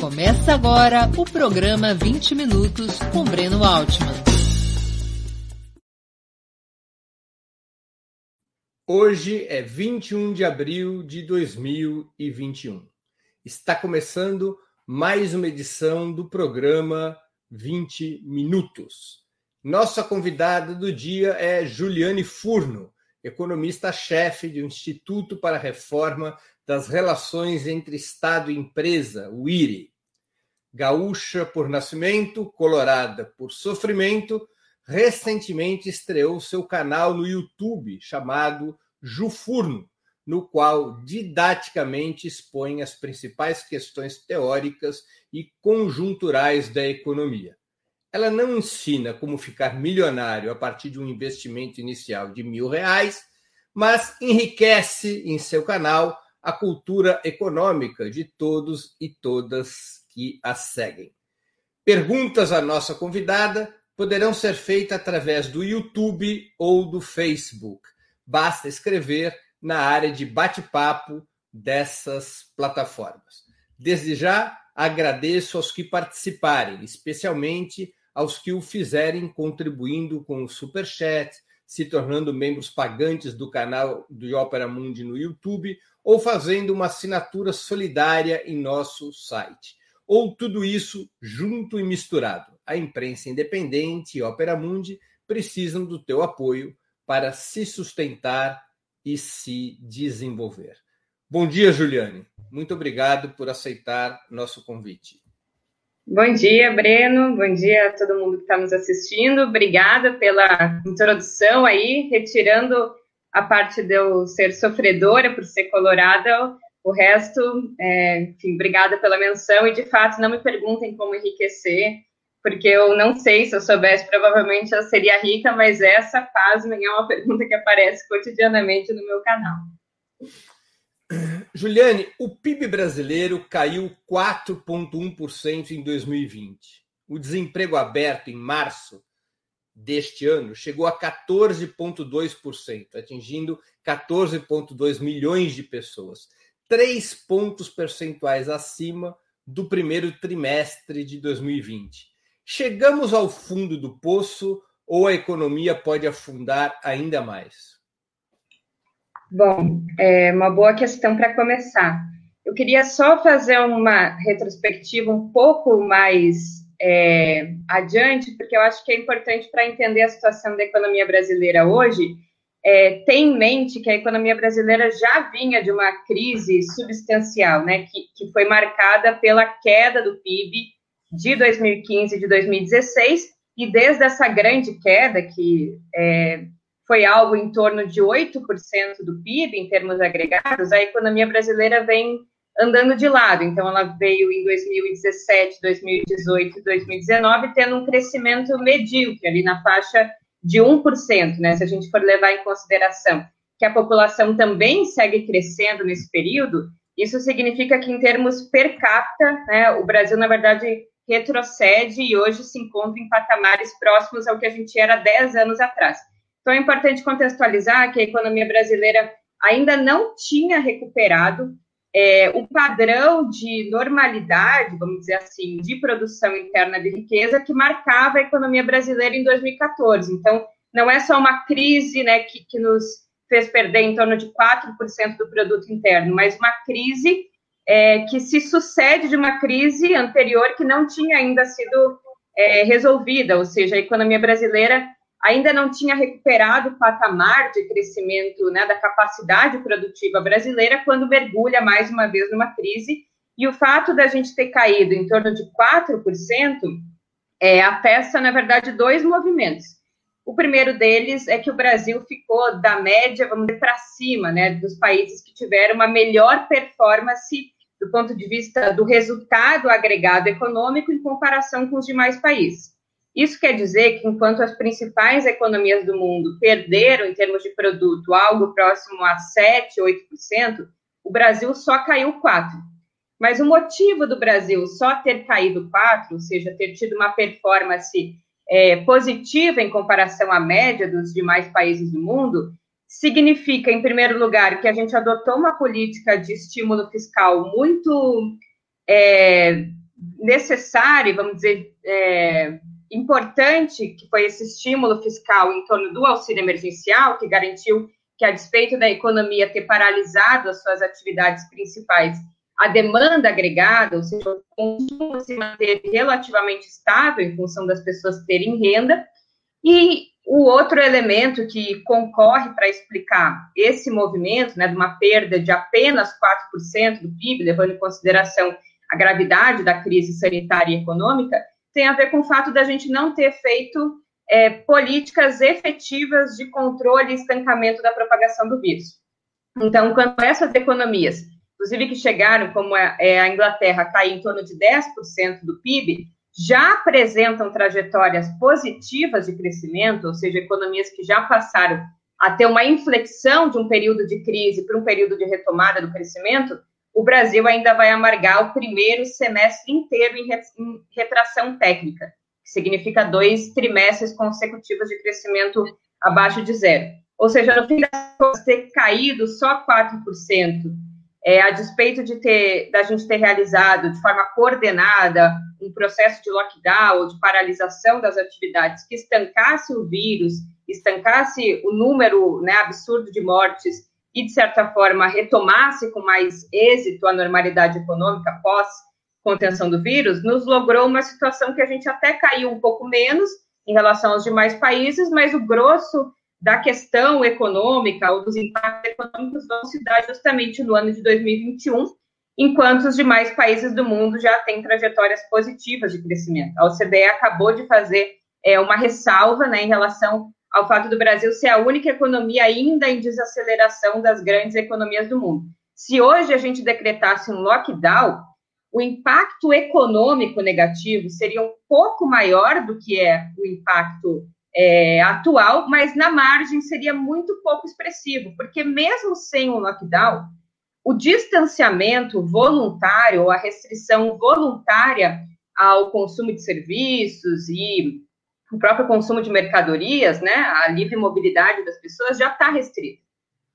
Começa agora o programa 20 Minutos com Breno Altman. Hoje é 21 de abril de 2021. Está começando mais uma edição do programa 20 Minutos. Nossa convidada do dia é Juliane Furno, economista-chefe do Instituto para a Reforma das Relações entre Estado e Empresa, o IRI. Gaúcha por nascimento, colorada por sofrimento, recentemente estreou seu canal no YouTube chamado Jufurno, no qual didaticamente expõe as principais questões teóricas e conjunturais da economia. Ela não ensina como ficar milionário a partir de um investimento inicial de mil reais, mas enriquece em seu canal a cultura econômica de todos e todas que a seguem. Perguntas à nossa convidada poderão ser feitas através do YouTube ou do Facebook. Basta escrever na área de bate-papo dessas plataformas. Desde já, agradeço aos que participarem, especialmente aos que o fizerem contribuindo com o Super Chat, se tornando membros pagantes do canal do Opera Mundi no YouTube ou fazendo uma assinatura solidária em nosso site. Ou tudo isso junto e misturado. A imprensa independente e Opera Mundi precisam do teu apoio para se sustentar e se desenvolver. Bom dia, Juliane. Muito obrigado por aceitar nosso convite. Bom dia, Breno. Bom dia a todo mundo que está nos assistindo. Obrigada pela introdução aí, retirando a parte de eu ser sofredora por ser colorada. O resto, é, enfim, obrigada pela menção e de fato não me perguntem como enriquecer, porque eu não sei se eu soubesse, provavelmente eu seria rica, mas essa, pasmem, é uma pergunta que aparece cotidianamente no meu canal. Juliane, o PIB brasileiro caiu 4,1% em 2020. O desemprego aberto em março deste ano chegou a 14,2%, atingindo 14,2 milhões de pessoas, três pontos percentuais acima do primeiro trimestre de 2020. Chegamos ao fundo do poço ou a economia pode afundar ainda mais? Bom, é uma boa questão para começar. Eu queria só fazer uma retrospectiva um pouco mais é, adiante, porque eu acho que é importante para entender a situação da economia brasileira hoje. É, ter em mente que a economia brasileira já vinha de uma crise substancial, né, que, que foi marcada pela queda do PIB de 2015 e de 2016, e desde essa grande queda, que é, foi algo em torno de 8% do PIB em termos agregados, a economia brasileira vem andando de lado. Então, ela veio em 2017, 2018 e 2019 tendo um crescimento medíocre, ali na faixa de 1%, né? Se a gente for levar em consideração que a população também segue crescendo nesse período, isso significa que, em termos per capita, né, o Brasil, na verdade, retrocede e hoje se encontra em patamares próximos ao que a gente era 10 anos atrás. Então, é importante contextualizar que a economia brasileira ainda não tinha recuperado é, padrão de normalidade, vamos dizer assim, de produção interna de riqueza que marcava a economia brasileira em 2014. Então, não é só uma crise né, que, que nos fez perder em torno de 4% do produto interno, mas uma crise é, que se sucede de uma crise anterior que não tinha ainda sido é, resolvida, ou seja, a economia brasileira ainda não tinha recuperado o patamar de crescimento né, da capacidade produtiva brasileira quando mergulha mais uma vez numa crise. E o fato da gente ter caído em torno de 4% é, atesta, na verdade, dois movimentos. O primeiro deles é que o Brasil ficou da média, vamos dizer, para cima, né, dos países que tiveram uma melhor performance do ponto de vista do resultado agregado econômico em comparação com os demais países. Isso quer dizer que, enquanto as principais economias do mundo perderam, em termos de produto, algo próximo a 7, 8%, o Brasil só caiu 4%. Mas o motivo do Brasil só ter caído 4%, ou seja, ter tido uma performance é, positiva em comparação à média dos demais países do mundo, significa, em primeiro lugar, que a gente adotou uma política de estímulo fiscal muito é, necessário, vamos dizer, é, importante, que foi esse estímulo fiscal em torno do auxílio emergencial, que garantiu que, a despeito da economia ter paralisado as suas atividades principais, a demanda agregada, ou seja, o consumo se manteve relativamente estável em função das pessoas terem renda, e o outro elemento que concorre para explicar esse movimento, né, de uma perda de apenas 4% do PIB, levando em consideração a gravidade da crise sanitária e econômica, tem a ver com o fato da gente não ter feito é, políticas efetivas de controle e estancamento da propagação do vírus. Então, quando essas economias, inclusive que chegaram, como é, é a Inglaterra, a cair em torno de 10% do PIB, já apresentam trajetórias positivas de crescimento, ou seja, economias que já passaram a ter uma inflexão de um período de crise para um período de retomada do crescimento, o Brasil ainda vai amargar o primeiro semestre inteiro em retração técnica, que significa dois trimestres consecutivos de crescimento abaixo de zero. Ou seja, no fim das contas, ter caído só 4%, é, a despeito de ter, da gente ter realizado de forma coordenada um processo de lockdown de paralisação das atividades que estancasse o vírus, estancasse o número né, absurdo de mortes e, de certa forma, retomasse com mais êxito a normalidade econômica pós contenção do vírus, nos logrou uma situação que a gente até caiu um pouco menos em relação aos demais países, mas o grosso da questão econômica ou dos impactos econômicos vão se dar justamente no ano de 2021, enquanto os demais países do mundo já têm trajetórias positivas de crescimento. A OCDE acabou de fazer é, uma ressalva né, em relação ao fato do Brasil ser a única economia ainda em desaceleração das grandes economias do mundo. Se hoje a gente decretasse um lockdown, o impacto econômico negativo seria um pouco maior do que é o impacto é, atual, mas na margem seria muito pouco expressivo, porque mesmo sem um lockdown, o distanciamento voluntário, ou a restrição voluntária ao consumo de serviços e o próprio consumo de mercadorias, né, a livre mobilidade das pessoas já está restrita.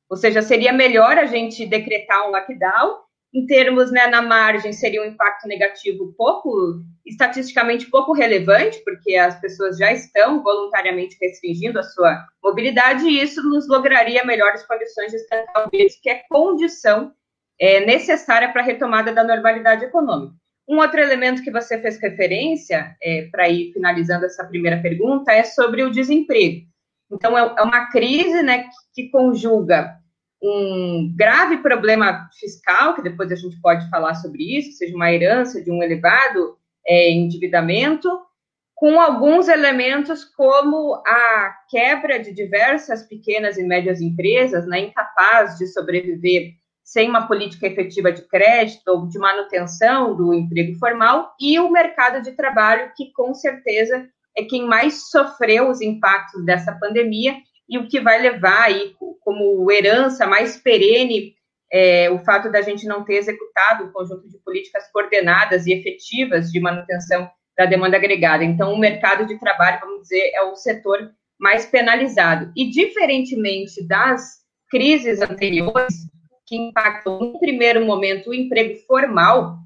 Ou seja, seria melhor a gente decretar um lockdown. Em termos, né, na margem, seria um impacto negativo pouco, estatisticamente pouco relevante, porque as pessoas já estão voluntariamente restringindo a sua mobilidade, e isso nos lograria melhores condições de estancar o vírus, que é condição é, necessária para a retomada da normalidade econômica. Um outro elemento que você fez referência, é, para ir finalizando essa primeira pergunta, é sobre o desemprego. Então, é, é uma crise né, que conjuga um grave problema fiscal, que depois a gente pode falar sobre isso, seja uma herança de um elevado é, endividamento, com alguns elementos como a quebra de diversas pequenas e médias empresas, né, incapaz de sobreviver sem uma política efetiva de crédito ou de manutenção do emprego formal, e o mercado de trabalho, que com certeza é quem mais sofreu os impactos dessa pandemia e o que vai levar aí como herança mais perene é, o fato da gente não ter executado um conjunto de políticas coordenadas e efetivas de manutenção da demanda agregada. Então, o mercado de trabalho, vamos dizer, é o setor mais penalizado. E, diferentemente das crises anteriores, que impactam, no primeiro momento, o emprego formal,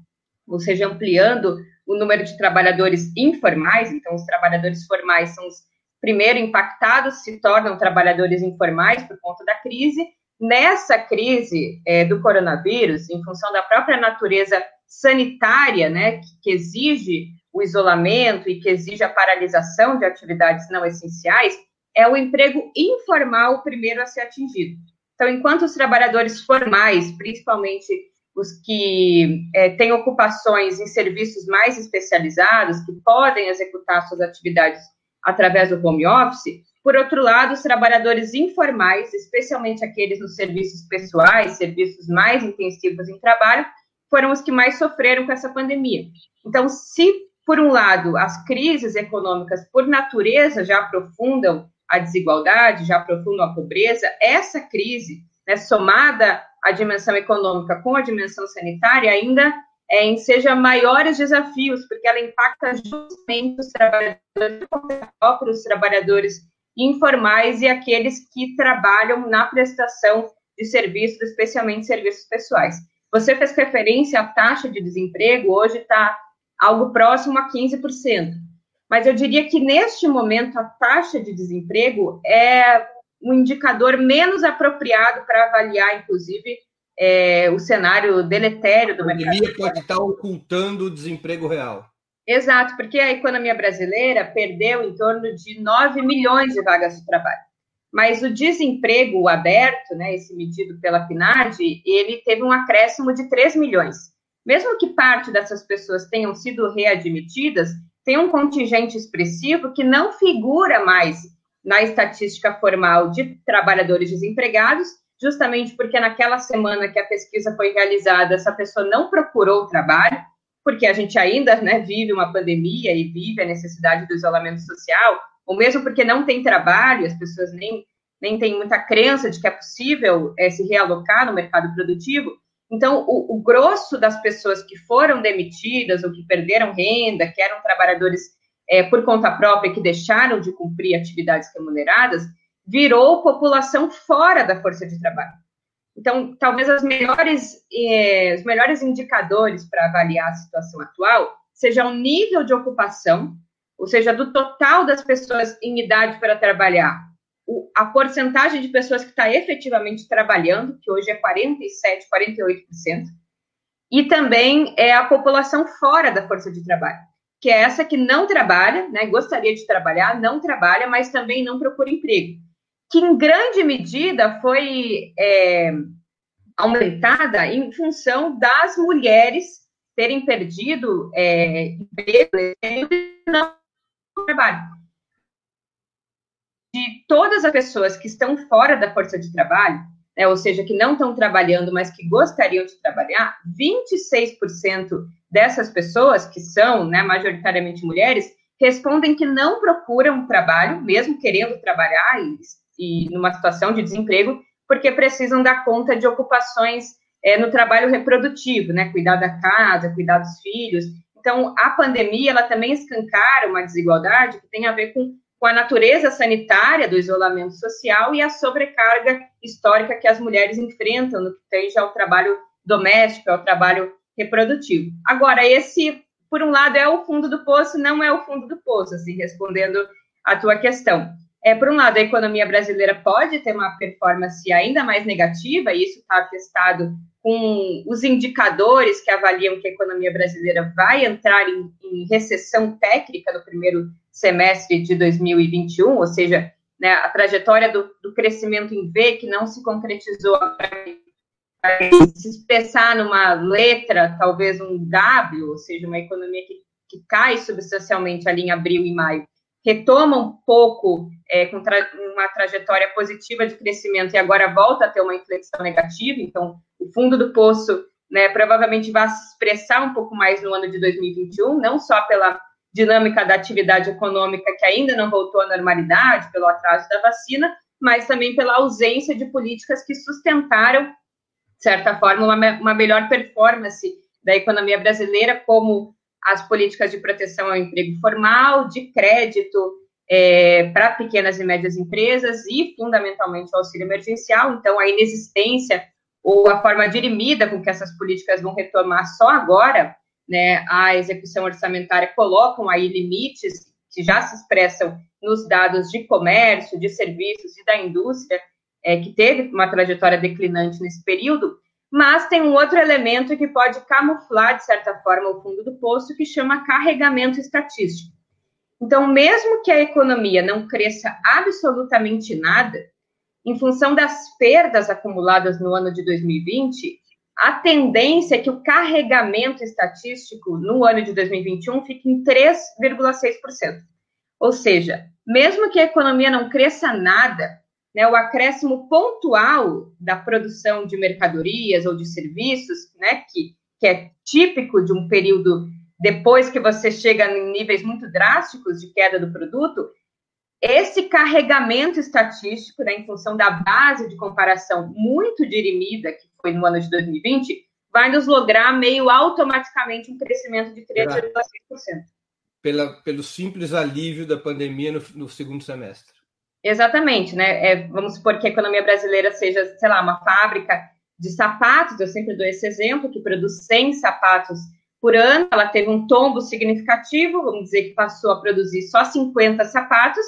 ou seja, ampliando o número de trabalhadores informais, então os trabalhadores formais são os primeiro impactados, se tornam trabalhadores informais por conta da crise. Nessa crise é, do coronavírus, em função da própria natureza sanitária, né, que, que exige o isolamento e que exige a paralisação de atividades não essenciais, é o emprego informal o primeiro a ser atingido. Então, enquanto os trabalhadores formais, principalmente os que é, têm ocupações em serviços mais especializados, que podem executar suas atividades através do home office, por outro lado, os trabalhadores informais, especialmente aqueles nos serviços pessoais, serviços mais intensivos em trabalho, foram os que mais sofreram com essa pandemia. Então, se, por um lado, as crises econômicas, por natureza, já aprofundam a desigualdade, já aprofundam a pobreza, essa crise, né, somada à dimensão econômica com a dimensão sanitária, ainda é, enseja maiores desafios, porque ela impacta justamente os trabalhadores, os trabalhadores informais e aqueles que trabalham na prestação de serviços, especialmente serviços pessoais. Você fez referência à taxa de desemprego, hoje está algo próximo a 15%. Mas eu diria que neste momento a taxa de desemprego é um indicador menos apropriado para avaliar, inclusive, é, o cenário deletério do mercado. A pandemia pode estar ocultando o desemprego real. Exato, porque a economia brasileira perdeu em torno de 9 milhões de vagas de trabalho. Mas o desemprego aberto, né, esse medido pela PNAD, ele teve um acréscimo de 3 milhões. Mesmo que parte dessas pessoas tenham sido readmitidas, tem um contingente expressivo que não figura mais na estatística formal de trabalhadores desempregados, justamente porque naquela semana que a pesquisa foi realizada, essa pessoa não procurou trabalho, porque a gente ainda né, vive uma pandemia e vive a necessidade do isolamento social, ou mesmo porque não tem trabalho, as pessoas nem, nem têm muita crença de que é possível é, se realocar no mercado produtivo. Então, o, o grosso das pessoas que foram demitidas ou que perderam renda, que eram trabalhadores é, por conta própria, que deixaram de cumprir atividades remuneradas, virou população fora da força de trabalho. Então, talvez melhores, eh, os melhores indicadores para avaliar a situação atual seja o nível de ocupação, ou seja, do total das pessoas em idade para trabalhar, o, a porcentagem de pessoas que está efetivamente trabalhando, que hoje é 47, 48%, e também é a população fora da força de trabalho que é essa que não trabalha, né, gostaria de trabalhar, não trabalha, mas também não procura emprego, que em grande medida foi é, aumentada em função das mulheres terem perdido é, emprego e não trabalho. De todas as pessoas que estão fora da força de trabalho, né, ou seja, que não estão trabalhando, mas que gostariam de trabalhar, 26% dessas pessoas, que são né, majoritariamente mulheres, respondem que não procuram trabalho, mesmo querendo trabalhar e, e numa situação de desemprego, porque precisam dar conta de ocupações é, no trabalho reprodutivo, né, cuidar da casa, cuidar dos filhos. Então, a pandemia, ela também escancara uma desigualdade que tem a ver com, com a natureza sanitária do isolamento social e a sobrecarga histórica que as mulheres enfrentam no que tem já o trabalho doméstico, ao trabalho reprodutivo. Agora, esse, por um lado, é o fundo do poço, não é o fundo do poço, assim, respondendo a tua questão. É, por um lado, a economia brasileira pode ter uma performance ainda mais negativa, e isso está atestado com os indicadores que avaliam que a economia brasileira vai entrar em, em recessão técnica no primeiro semestre de 2021, ou seja, né, a trajetória do, do, crescimento em V, que não se concretizou se expressar numa letra, talvez um W, ou seja, uma economia que, que cai substancialmente ali em abril e maio, retoma um pouco é, com tra uma trajetória positiva de crescimento e agora volta a ter uma inflexão negativa, então o fundo do poço né, provavelmente vai se expressar um pouco mais no ano de 2021, não só pela dinâmica da atividade econômica que ainda não voltou à normalidade, pelo atraso da vacina, mas também pela ausência de políticas que sustentaram de certa forma, uma, uma melhor performance da economia brasileira, como as políticas de proteção ao emprego formal, de crédito é, para pequenas e médias empresas e, fundamentalmente, o auxílio emergencial. Então, a inexistência ou a forma dirimida com que essas políticas vão retomar só agora, né, a execução orçamentária colocam aí limites que já se expressam nos dados de comércio, de serviços e da indústria, é, que teve uma trajetória declinante nesse período, mas tem um outro elemento que pode camuflar, de certa forma, o fundo do poço, que chama carregamento estatístico. Então, mesmo que a economia não cresça absolutamente nada, em função das perdas acumuladas no ano de 2020, a tendência é que o carregamento estatístico no ano de 2021 fique em 3,6%. Ou seja, mesmo que a economia não cresça nada, né, o acréscimo pontual da produção de mercadorias ou de serviços, né, que, que é típico de um período depois que você chega em níveis muito drásticos de queda do produto, esse carregamento estatístico, né, em função da base de comparação muito dirimida, que foi no ano de 2020, vai nos lograr meio automaticamente um crescimento de 3,6%. Pela, pelo simples alívio da pandemia no, no segundo semestre. Exatamente, né? É, vamos supor que a economia brasileira seja, sei lá, uma fábrica de sapatos, eu sempre dou esse exemplo, que produz 100 sapatos por ano, ela teve um tombo significativo, vamos dizer que passou a produzir só 50 sapatos.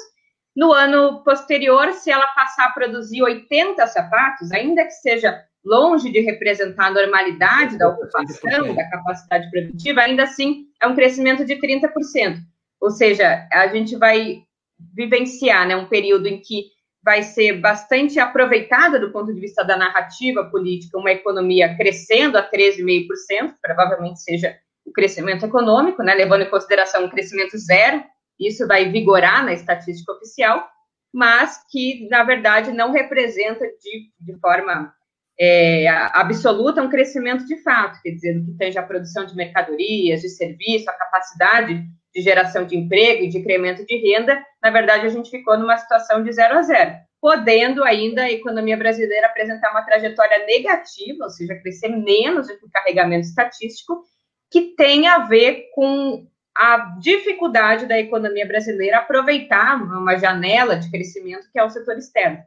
No ano posterior, se ela passar a produzir 80 sapatos, ainda que seja longe de representar a normalidade da ocupação, da capacidade produtiva, ainda assim é um crescimento de 30%. Ou seja, a gente vai vivenciar né, um período em que vai ser bastante aproveitada do ponto de vista da narrativa política, uma economia crescendo a 13,5%, provavelmente seja o crescimento econômico, né, levando em consideração um crescimento zero, isso vai vigorar na estatística oficial, mas que, na verdade, não representa de, de forma é, absoluta um crescimento de fato, quer dizer, que tange a produção de mercadorias, de serviço, a capacidade de geração de emprego e de incremento de renda, na verdade, a gente ficou numa situação de zero a zero, podendo ainda a economia brasileira apresentar uma trajetória negativa, ou seja, crescer menos do que o carregamento estatístico, que tem a ver com a dificuldade da economia brasileira aproveitar uma janela de crescimento que é o setor externo.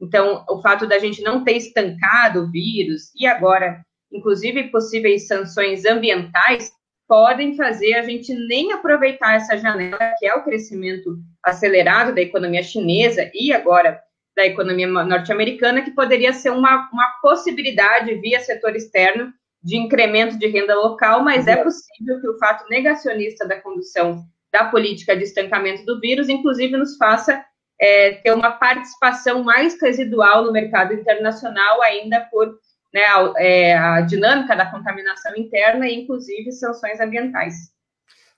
Então, o fato da gente não ter estancado o vírus e agora, inclusive, possíveis sanções ambientais podem fazer a gente nem aproveitar essa janela, que é o crescimento acelerado da economia chinesa e agora da economia norte-americana, que poderia ser uma, uma possibilidade via setor externo de incremento de renda local, mas é possível que o fato negacionista da condução da política de estancamento do vírus, inclusive, nos faça é, ter uma participação mais residual no mercado internacional, ainda por né, a, é, a dinâmica da contaminação interna e, inclusive, sanções ambientais.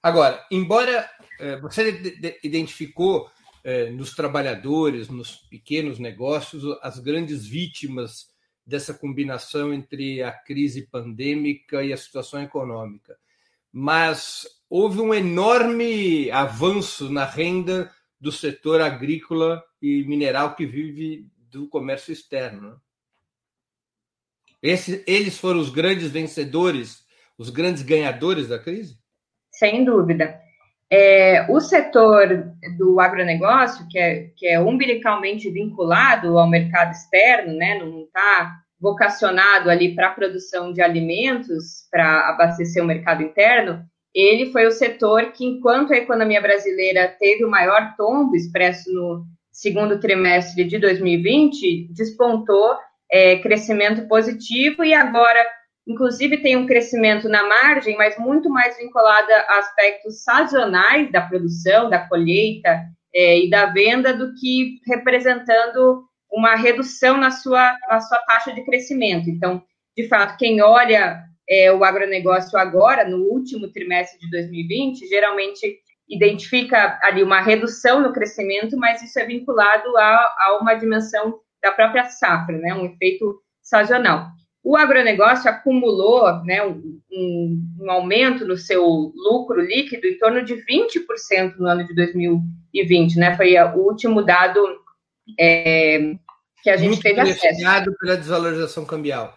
Agora, embora é, você identificou é, nos trabalhadores, nos pequenos negócios, as grandes vítimas dessa combinação entre a crise pandêmica e a situação econômica, mas houve um enorme avanço na renda do setor agrícola e mineral que vive do comércio externo. Esse, eles foram os grandes vencedores, os grandes ganhadores da crise? Sem dúvida. É, o setor do agronegócio, que é, que é umbilicalmente vinculado ao mercado externo, né, não está vocacionado ali para a produção de alimentos, para abastecer o mercado interno, ele foi o setor que, enquanto a economia brasileira teve o maior tombo expresso no segundo trimestre de 2020, despontou é, crescimento positivo e agora, inclusive, tem um crescimento na margem, mas muito mais vinculada a aspectos sazonais da produção, da colheita é, e da venda, do que representando uma redução na sua, na sua taxa de crescimento. Então, de fato, quem olha é, o agronegócio agora, no último trimestre de 2020, geralmente identifica ali uma redução no crescimento, mas isso é vinculado a, a uma dimensão da própria safra, né, um efeito sazonal. O agronegócio acumulou né, um, um, aumento no seu lucro líquido em torno de 20% no ano de 2020, né? Foi o último dado é, que a gente Muito teve acesso. pela desvalorização cambial.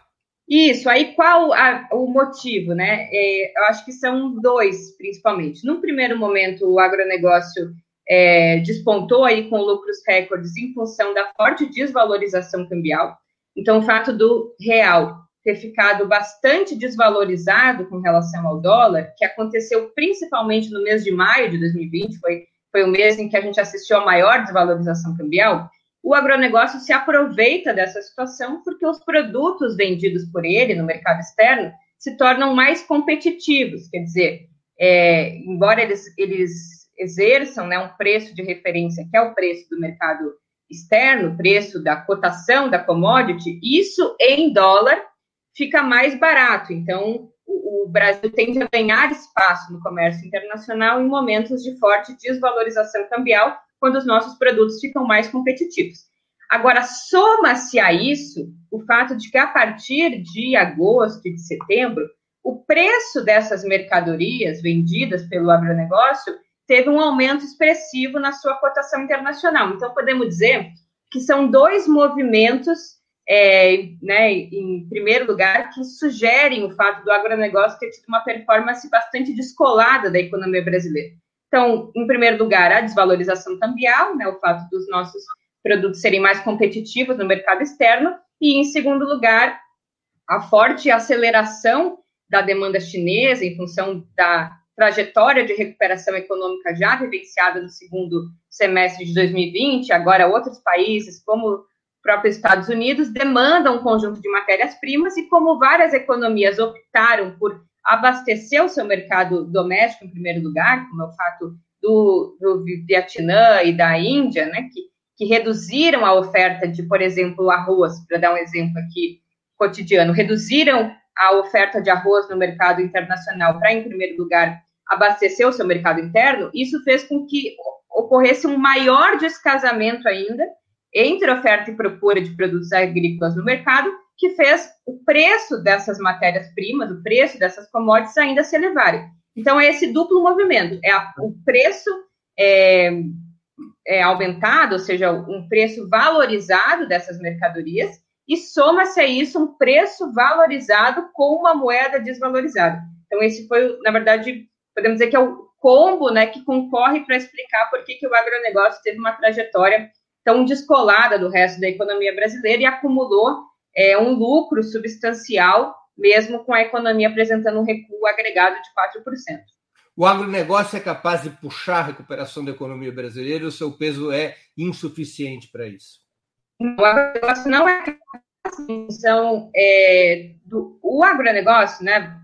Isso, aí qual a, o motivo, né? É, eu acho que são dois, principalmente. Num primeiro momento, o agronegócio é, despontou aí com lucros recordes em função da forte desvalorização cambial. Então, o fato do real ter ficado bastante desvalorizado com relação ao dólar, que aconteceu principalmente no mês de maio de 2020, foi, foi o mês em que a gente assistiu a maior desvalorização cambial, o agronegócio se aproveita dessa situação porque os produtos vendidos por ele no mercado externo se tornam mais competitivos, quer dizer, é, embora eles, eles exerçam né, um preço de referência, que é o preço do mercado externo, preço da cotação da commodity, isso em dólar fica mais barato. Então, o, o Brasil tende a ganhar espaço no comércio internacional em momentos de forte desvalorização cambial, quando os nossos produtos ficam mais competitivos. Agora, soma-se a isso o fato de que a partir de agosto e de setembro, o preço dessas mercadorias vendidas pelo agronegócio teve um aumento expressivo na sua cotação internacional. Então, podemos dizer que são dois movimentos, é, né, em primeiro lugar, que sugerem o fato do agronegócio ter tido uma performance bastante descolada da economia brasileira. Então, em primeiro lugar, a desvalorização cambial, né, o fato dos nossos produtos serem mais competitivos no mercado externo, e em segundo lugar, a forte aceleração da demanda chinesa, em função da trajetória de recuperação econômica já vivenciada no segundo semestre de 2020, agora outros países, como o próprio Estados Unidos, demandam um conjunto de matérias-primas e como várias economias optaram por abastecer o seu mercado doméstico em primeiro lugar, como é o fato do, do Vietnã e da Índia, né, que, que reduziram a oferta de, por exemplo, arroz, para dar um exemplo aqui cotidiano, reduziram a oferta de arroz no mercado internacional para, em primeiro lugar, abastecer o seu mercado interno, isso fez com que ocorresse um maior descasamento ainda entre oferta e procura de produtos agrícolas no mercado, que fez o preço dessas matérias-primas, o preço dessas commodities ainda se elevarem. Então, é esse duplo movimento: é a, o preço é, é aumentado, ou seja, um preço valorizado dessas mercadorias, e soma-se a isso um preço valorizado com uma moeda desvalorizada. Então, esse foi, na verdade, podemos dizer que é o combo né, que concorre para explicar por que, que o agronegócio teve uma trajetória tão descolada do resto da economia brasileira e acumulou é, um lucro substancial, mesmo com a economia apresentando um recuo agregado de 4%. O agronegócio é capaz de puxar a recuperação da economia brasileira ou o seu peso é insuficiente para isso? O agronegócio não é capaz. Então, é, do, o agronegócio, né,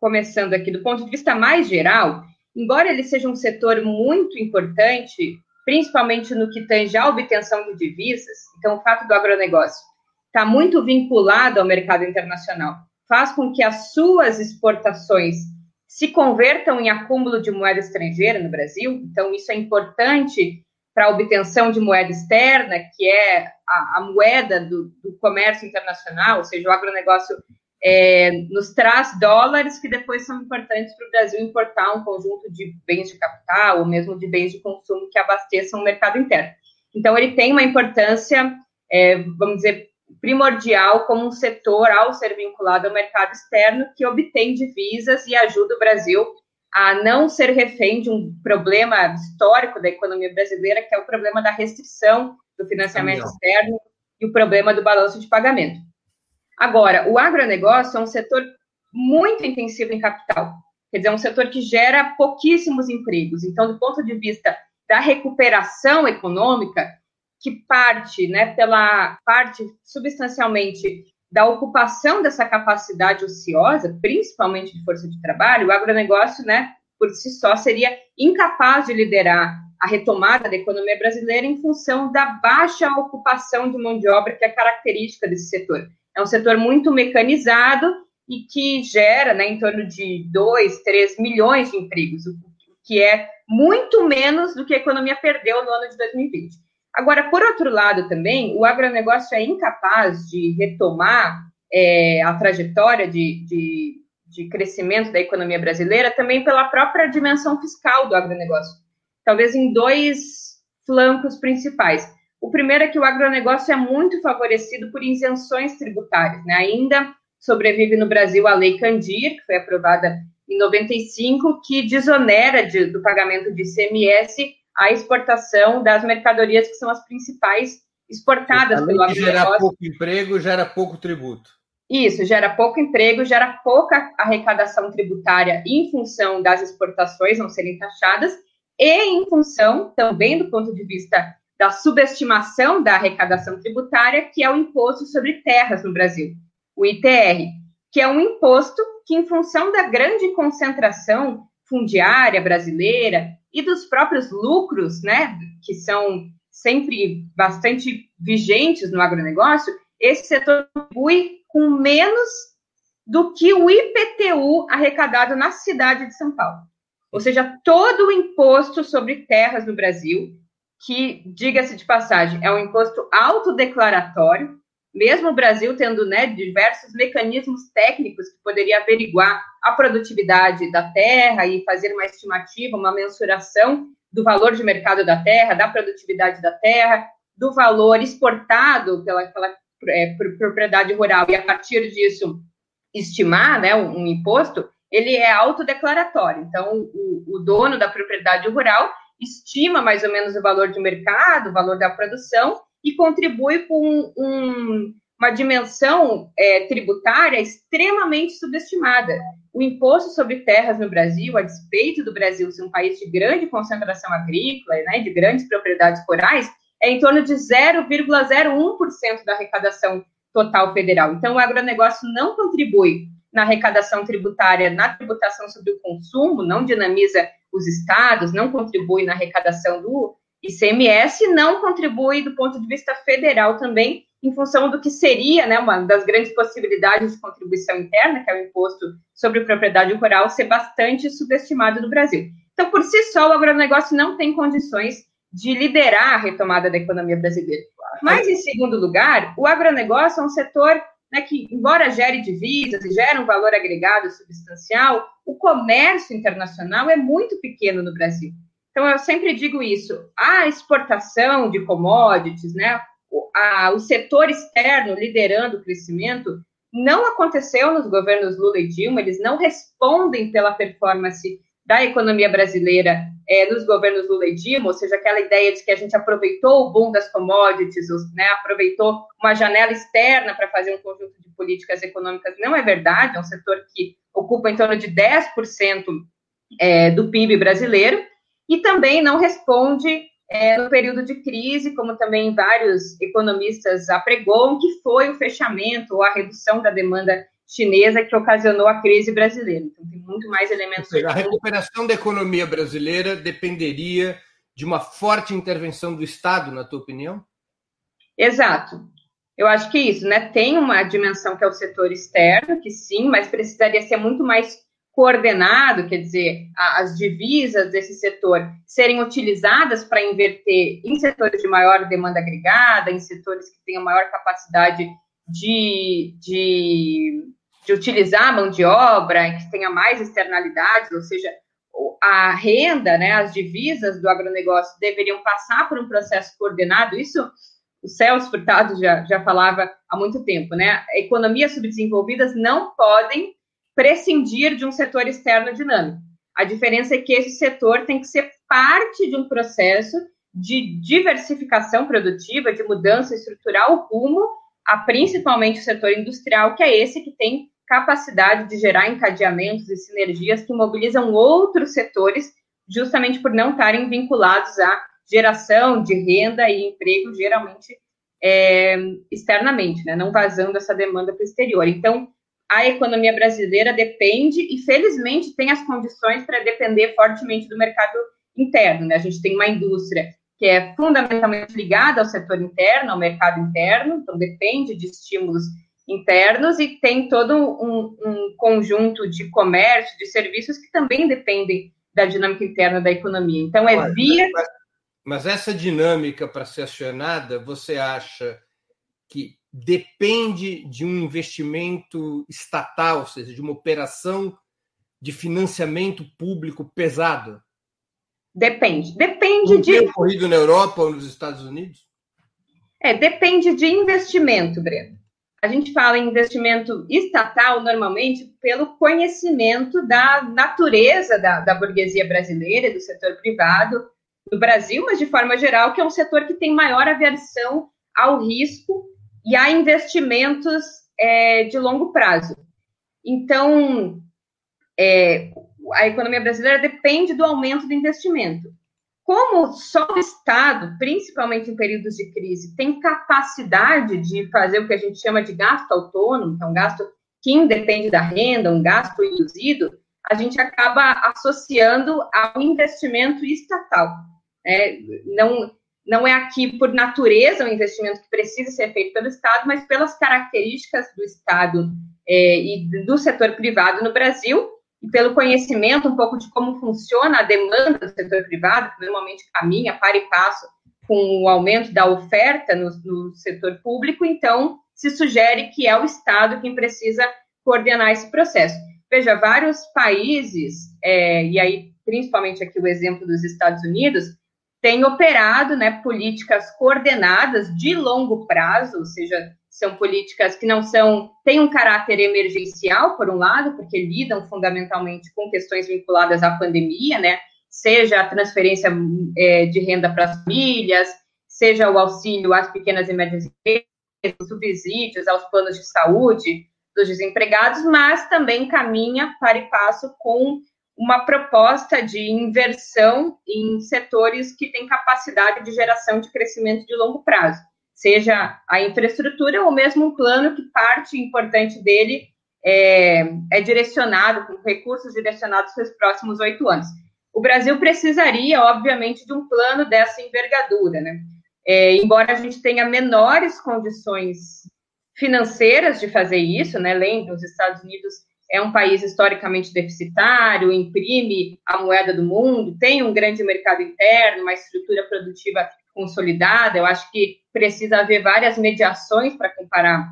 começando aqui do ponto de vista mais geral, embora ele seja um setor muito importante, principalmente no que tange à obtenção de divisas, então o fato do agronegócio está muito vinculado ao mercado internacional, faz com que as suas exportações se convertam em acúmulo de moeda estrangeira no Brasil, então isso é importante para a obtenção de moeda externa, que é a, a moeda do, do comércio internacional, ou seja, o agronegócio é, nos traz dólares que depois são importantes para o Brasil importar um conjunto de bens de capital ou mesmo de bens de consumo que abasteçam o mercado interno. Então, ele tem uma importância, é, vamos dizer, primordial como um setor ao ser vinculado ao mercado externo que obtém divisas e ajuda o Brasil a não ser refém de um problema histórico da economia brasileira, que é o problema da restrição do financiamento externo e o problema do balanço de pagamento. Agora, o agronegócio é um setor muito intensivo em capital, quer dizer, é um setor que gera pouquíssimos empregos. Então, do ponto de vista da recuperação econômica, que parte, né, pela parte substancialmente da ocupação dessa capacidade ociosa, principalmente de força de trabalho, o agronegócio, né, por si só, seria incapaz de liderar a retomada da economia brasileira em função da baixa ocupação de mão de obra que é característica desse setor. É um setor muito mecanizado e que gera né, em torno de 2, 3 milhões de empregos, o que é muito menos do que a economia perdeu no ano de 2020. Agora, por outro lado, também, o agronegócio é incapaz de retomar é, a trajetória de, de, de crescimento da economia brasileira também pela própria dimensão fiscal do agronegócio. Talvez em dois flancos principais. O primeiro é que o agronegócio é muito favorecido por isenções tributárias. Né? Ainda sobrevive no Brasil a Lei Candir, que foi aprovada em 95, que desonera de, do pagamento de ICMS a exportação das mercadorias que são as principais exportadas pelo agronegócio. Gera pouco emprego, gera pouco tributo. Isso, gera pouco emprego, gera pouca arrecadação tributária em função das exportações não serem taxadas e em função também do ponto de vista da subestimação da arrecadação tributária, que é o imposto sobre terras no Brasil, o ITR, que é um imposto que, em função da grande concentração fundiária brasileira e dos próprios lucros, né, que são sempre bastante vigentes no agronegócio, esse setor contribui com menos do que o IPTU arrecadado na cidade de São Paulo. Ou seja, todo o imposto sobre terras no Brasil que, diga-se de passagem, é um imposto autodeclaratório, mesmo o Brasil tendo né, diversos mecanismos técnicos que poderia averiguar a produtividade da terra e fazer uma estimativa, uma mensuração do valor de mercado da terra, da produtividade da terra, do valor exportado pela, pela é, propriedade rural e a partir disso estimar né, um, um imposto, ele é autodeclaratório. Então, o, o dono da propriedade rural estima mais ou menos o valor de mercado, o valor da produção, e contribui com um, uma dimensão é, tributária extremamente subestimada. O imposto sobre terras no Brasil, a despeito do Brasil ser um país de grande concentração agrícola, né, de grandes propriedades rurais, é em torno de 0,01% da arrecadação total federal. Então, o agronegócio não contribui na arrecadação tributária, na tributação sobre o consumo, não dinamiza os estados, não contribui na arrecadação do ICMS, não contribui do ponto de vista federal também, em função do que seria né, uma das grandes possibilidades de contribuição interna, que é o imposto sobre propriedade rural, ser bastante subestimado no Brasil. Então, por si só, o agronegócio não tem condições de liderar a retomada da economia brasileira. Mas, em segundo lugar, o agronegócio é um setor né, que, embora gere divisas e gere um valor agregado substancial, o comércio internacional é muito pequeno no Brasil. Então, eu sempre digo isso: a exportação de commodities, né, a, o setor externo liderando o crescimento, não aconteceu nos governos Lula e Dilma, eles não respondem pela performance da economia brasileira é, nos governos Lula e Dilma, ou seja, aquela ideia de que a gente aproveitou o boom das commodities, né, aproveitou uma janela externa para fazer um conjunto de políticas econômicas, não é verdade, é um setor que ocupa em torno de 10% é, do PIB brasileiro, e também não responde é, no período de crise, como também vários economistas apregoam, que foi o fechamento ou a redução da demanda chinesa que ocasionou a crise brasileira. Então, tem muito mais elementos. Seja, a recuperação da economia brasileira dependeria de uma forte intervenção do Estado, na tua opinião? Exato. Eu acho que isso, né? Tem uma dimensão que é o setor externo, que sim, mas precisaria ser muito mais coordenado, quer dizer, as divisas desse setor serem utilizadas para inverter em setores de maior demanda agregada, em setores que tenham maior capacidade de, de, de utilizar a mão de obra, que tenha mais externalidades, ou seja, a renda, né, as divisas do agronegócio deveriam passar por um processo coordenado. Isso o Celso Furtado já, já falava há muito tempo, né? Economias subdesenvolvidas não podem prescindir de um setor externo dinâmico. A diferença é que esse setor tem que ser parte de um processo de diversificação produtiva, de mudança estrutural rumo a principalmente o setor industrial, que é esse que tem capacidade de gerar encadeamentos e sinergias que mobilizam outros setores, justamente por não estarem vinculados à geração de renda e emprego, geralmente é, externamente, né? não vazando essa demanda para o exterior. Então, a economia brasileira depende, e felizmente tem as condições para depender fortemente do mercado interno. Né? A gente tem uma indústria que é fundamentalmente ligada ao setor interno, ao mercado interno, então depende de estímulos internos e tem todo um, um conjunto de comércio, de serviços que também dependem da dinâmica interna da economia. Então, é via. Mas, mas essa dinâmica, para ser acionada, você acha que depende de um investimento estatal, ou seja, de uma operação de financiamento público pesado? Depende. Depende um de. ocorrido na Europa ou nos Estados Unidos? É, depende de investimento, Breno. A gente fala em investimento estatal normalmente pelo conhecimento da natureza da, da burguesia brasileira, do setor privado do Brasil, mas de forma geral, que é um setor que tem maior aversão ao risco e a investimentos é, de longo prazo. Então, é, a economia brasileira depende do aumento do investimento. Como só o Estado, principalmente em períodos de crise, tem capacidade de fazer o que a gente chama de gasto autônomo, então gasto que independe da renda, um gasto induzido, a gente acaba associando ao investimento estatal. É, não, não é aqui por natureza um investimento que precisa ser feito pelo Estado, mas pelas características do Estado é, e do setor privado no Brasil, e pelo conhecimento um pouco de como funciona a demanda do setor privado, que normalmente caminha para e passo com o aumento da oferta no, no setor público, então se sugere que é o Estado quem precisa coordenar esse processo. Veja, vários países, é, e aí principalmente aqui o exemplo dos Estados Unidos, têm operado né, políticas coordenadas de longo prazo, ou seja, são políticas que não são, têm um caráter emergencial, por um lado, porque lidam fundamentalmente com questões vinculadas à pandemia, né? Seja a transferência é, de renda para as famílias, seja o auxílio às pequenas e médias empresas, subsídios aos planos de saúde dos desempregados, mas também caminha para e passo com uma proposta de inversão em setores que têm capacidade de geração de crescimento de longo prazo, seja a infraestrutura ou mesmo um plano que parte importante dele é, é direcionado, com recursos direcionados para os próximos oito anos. O Brasil precisaria, obviamente, de um plano dessa envergadura, né? É, embora a gente tenha menores condições financeiras de fazer isso, né? Lembra, os Estados Unidos é um país historicamente deficitário, imprime a moeda do mundo, tem um grande mercado interno, uma estrutura produtiva consolidada. Eu acho que precisa haver várias mediações para comparar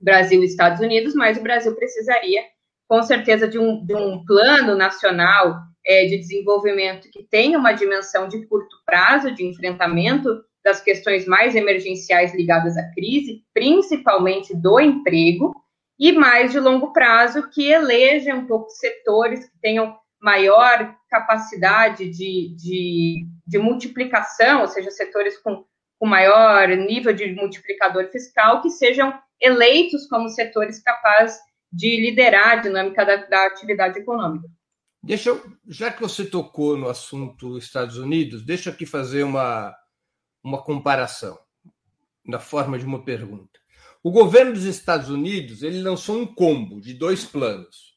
Brasil e Estados Unidos, mas o Brasil precisaria, com certeza, de um, de um plano nacional é, de desenvolvimento que tenha uma dimensão de curto prazo de enfrentamento das questões mais emergenciais ligadas à crise, principalmente do emprego, e mais de longo prazo, que eleja um pouco setores que tenham maior capacidade de, de, de multiplicação, ou seja, setores com, com maior nível de multiplicador fiscal, que sejam eleitos como setores capazes de liderar a dinâmica da, da atividade econômica. Deixa eu, já que você tocou no assunto Estados Unidos, deixa eu aqui fazer uma, uma comparação na forma de uma pergunta. O governo dos Estados Unidos ele lançou um combo de dois planos.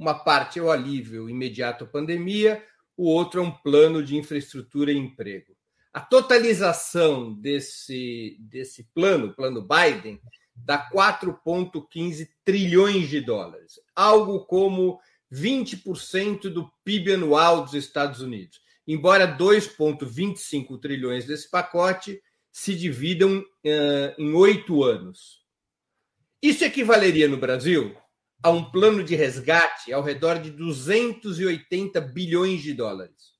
Uma parte é o alívio imediato à pandemia, o outro é um plano de infraestrutura e emprego. A totalização desse, desse plano, plano Biden, dá 4,15 trilhões de dólares, algo como 20% do PIB anual dos Estados Unidos. Embora 2,25 trilhões desse pacote se dividam uh, em oito anos. Isso equivaleria no Brasil a um plano de resgate ao redor de 280 bilhões de dólares.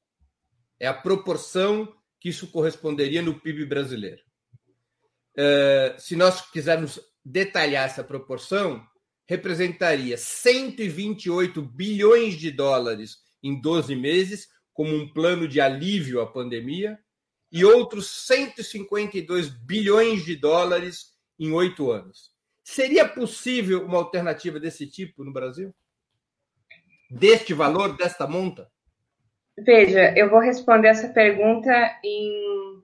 É a proporção que isso corresponderia no PIB brasileiro. Uh, se nós quisermos detalhar essa proporção, representaria 128 bilhões de dólares em 12 meses, como um plano de alívio à pandemia, e outros 152 bilhões de dólares em oito anos. Seria possível uma alternativa desse tipo no Brasil? Deste valor, desta monta? Veja, eu vou responder essa pergunta em,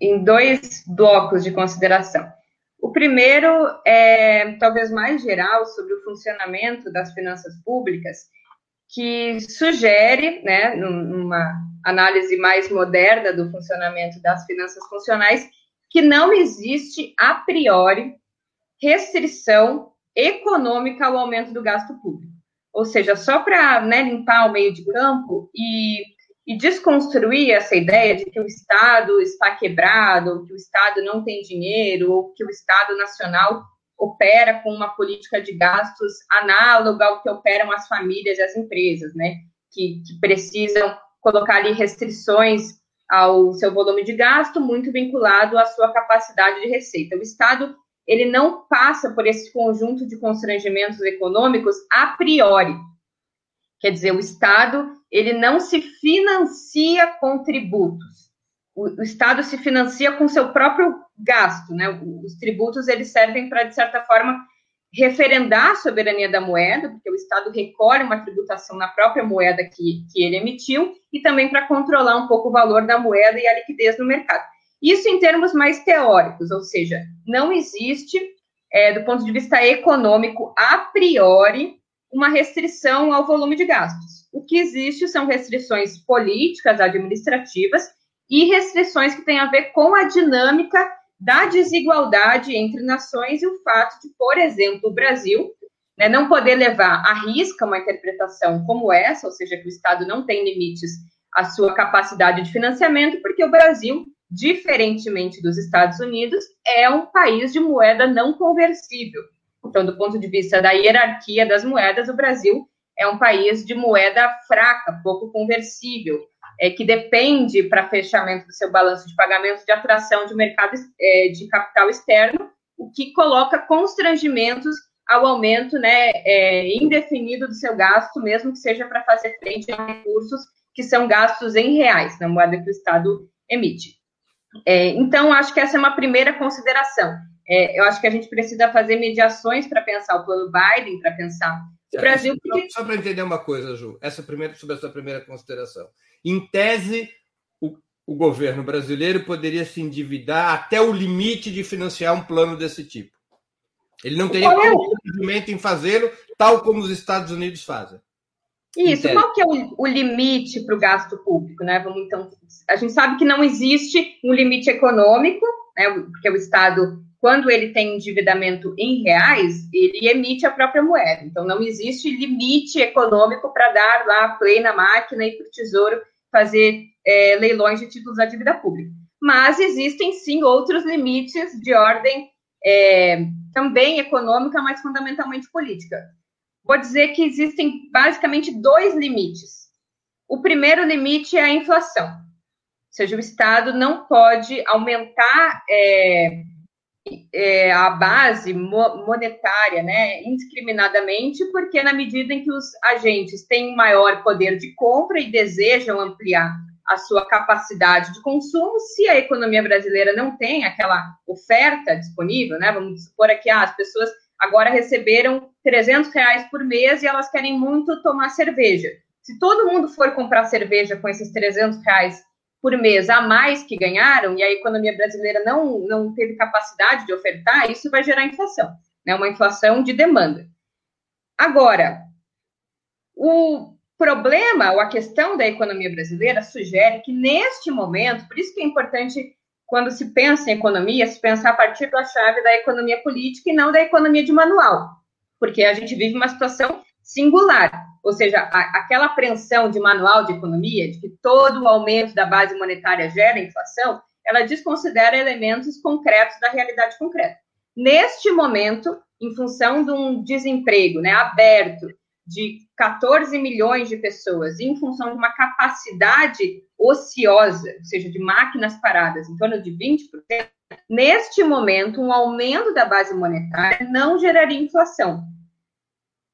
em dois blocos de consideração. O primeiro é talvez mais geral sobre o funcionamento das finanças públicas, que sugere, né, numa análise mais moderna do funcionamento das finanças funcionais, que não existe a priori restrição econômica ao aumento do gasto público. Ou seja, só para né, limpar o meio de campo e, e desconstruir essa ideia de que o Estado está quebrado, que o Estado não tem dinheiro, ou que o Estado Nacional opera com uma política de gastos análoga ao que operam as famílias e as empresas, né? Que, que, precisam colocar ali restrições ao seu volume de gasto, muito vinculado à sua capacidade de receita. O Estado ele não passa por esse conjunto de constrangimentos econômicos a priori. Quer dizer, o Estado ele não se financia com tributos. O, o Estado se financia com seu próprio gasto, né? Os tributos eles servem para de certa forma referendar a soberania da moeda, porque o Estado recolhe uma tributação na própria moeda que, que ele emitiu, e também para controlar um pouco o valor da moeda e a liquidez no mercado. Isso em termos mais teóricos, ou seja, não existe, é, do ponto de vista econômico, a priori, uma restrição ao volume de gastos. O que existe são restrições políticas, administrativas e restrições que têm a ver com a dinâmica da desigualdade entre nações e o fato de, por exemplo, o Brasil né, não poder levar à risca uma interpretação como essa, ou seja, que o Estado não tem limites à sua capacidade de financiamento, porque o Brasil diferentemente dos Estados Unidos, é um país de moeda não conversível. Então, do ponto de vista da hierarquia das moedas, o Brasil é um país de moeda fraca, pouco conversível, é, que depende para fechamento do seu balanço de pagamento de atração de mercado é, de capital externo, o que coloca constrangimentos ao aumento né, é, indefinido do seu gasto, mesmo que seja para fazer frente a recursos que são gastos em reais, na moeda que o Estado emite. É, então, acho que essa é uma primeira consideração. É, eu acho que a gente precisa fazer mediações para pensar o plano Biden, para pensar o Brasil. Porque... Só, para entender uma coisa, Ju, essa primeira, sobre essa primeira consideração. Em tese, o, o governo brasileiro poderia se endividar até o limite de financiar um plano desse tipo. Ele não teria impedimento em fazê-lo, tal como os Estados Unidos fazem. Isso, qual que é o, o limite para o gasto público, né? Vamos então, a gente sabe que não existe um limite econômico, né? Porque o Estado, quando ele tem endividamento em reais, ele emite a própria moeda. Então não existe limite econômico para dar lá play na máquina e para o Tesouro fazer é, leilões de títulos da dívida pública. Mas existem sim outros limites de ordem é, também econômica, mas fundamentalmente política vou dizer que existem basicamente dois limites. O primeiro limite é a inflação, ou seja, o Estado não pode aumentar é, é, a base monetária né, indiscriminadamente, porque na medida em que os agentes têm maior poder de compra e desejam ampliar a sua capacidade de consumo, se a economia brasileira não tem aquela oferta disponível, né, vamos supor aqui, ah, as pessoas agora receberam 300 reais por mês e elas querem muito tomar cerveja. Se todo mundo for comprar cerveja com esses 300 reais por mês a mais que ganharam e a economia brasileira não, não teve capacidade de ofertar, isso vai gerar inflação, né? uma inflação de demanda. Agora, o problema ou a questão da economia brasileira sugere que neste momento, por isso que é importante quando se pensa em economia, se pensar a partir da chave da economia política e não da economia de manual, porque a gente vive uma situação singular, ou seja, a, aquela apreensão de manual de economia, de que todo o aumento da base monetária gera inflação, ela desconsidera elementos concretos da realidade concreta. Neste momento, em função de um desemprego né, aberto, de 14 milhões de pessoas em função de uma capacidade ociosa, ou seja, de máquinas paradas, em torno de 20%, neste momento, um aumento da base monetária não geraria inflação,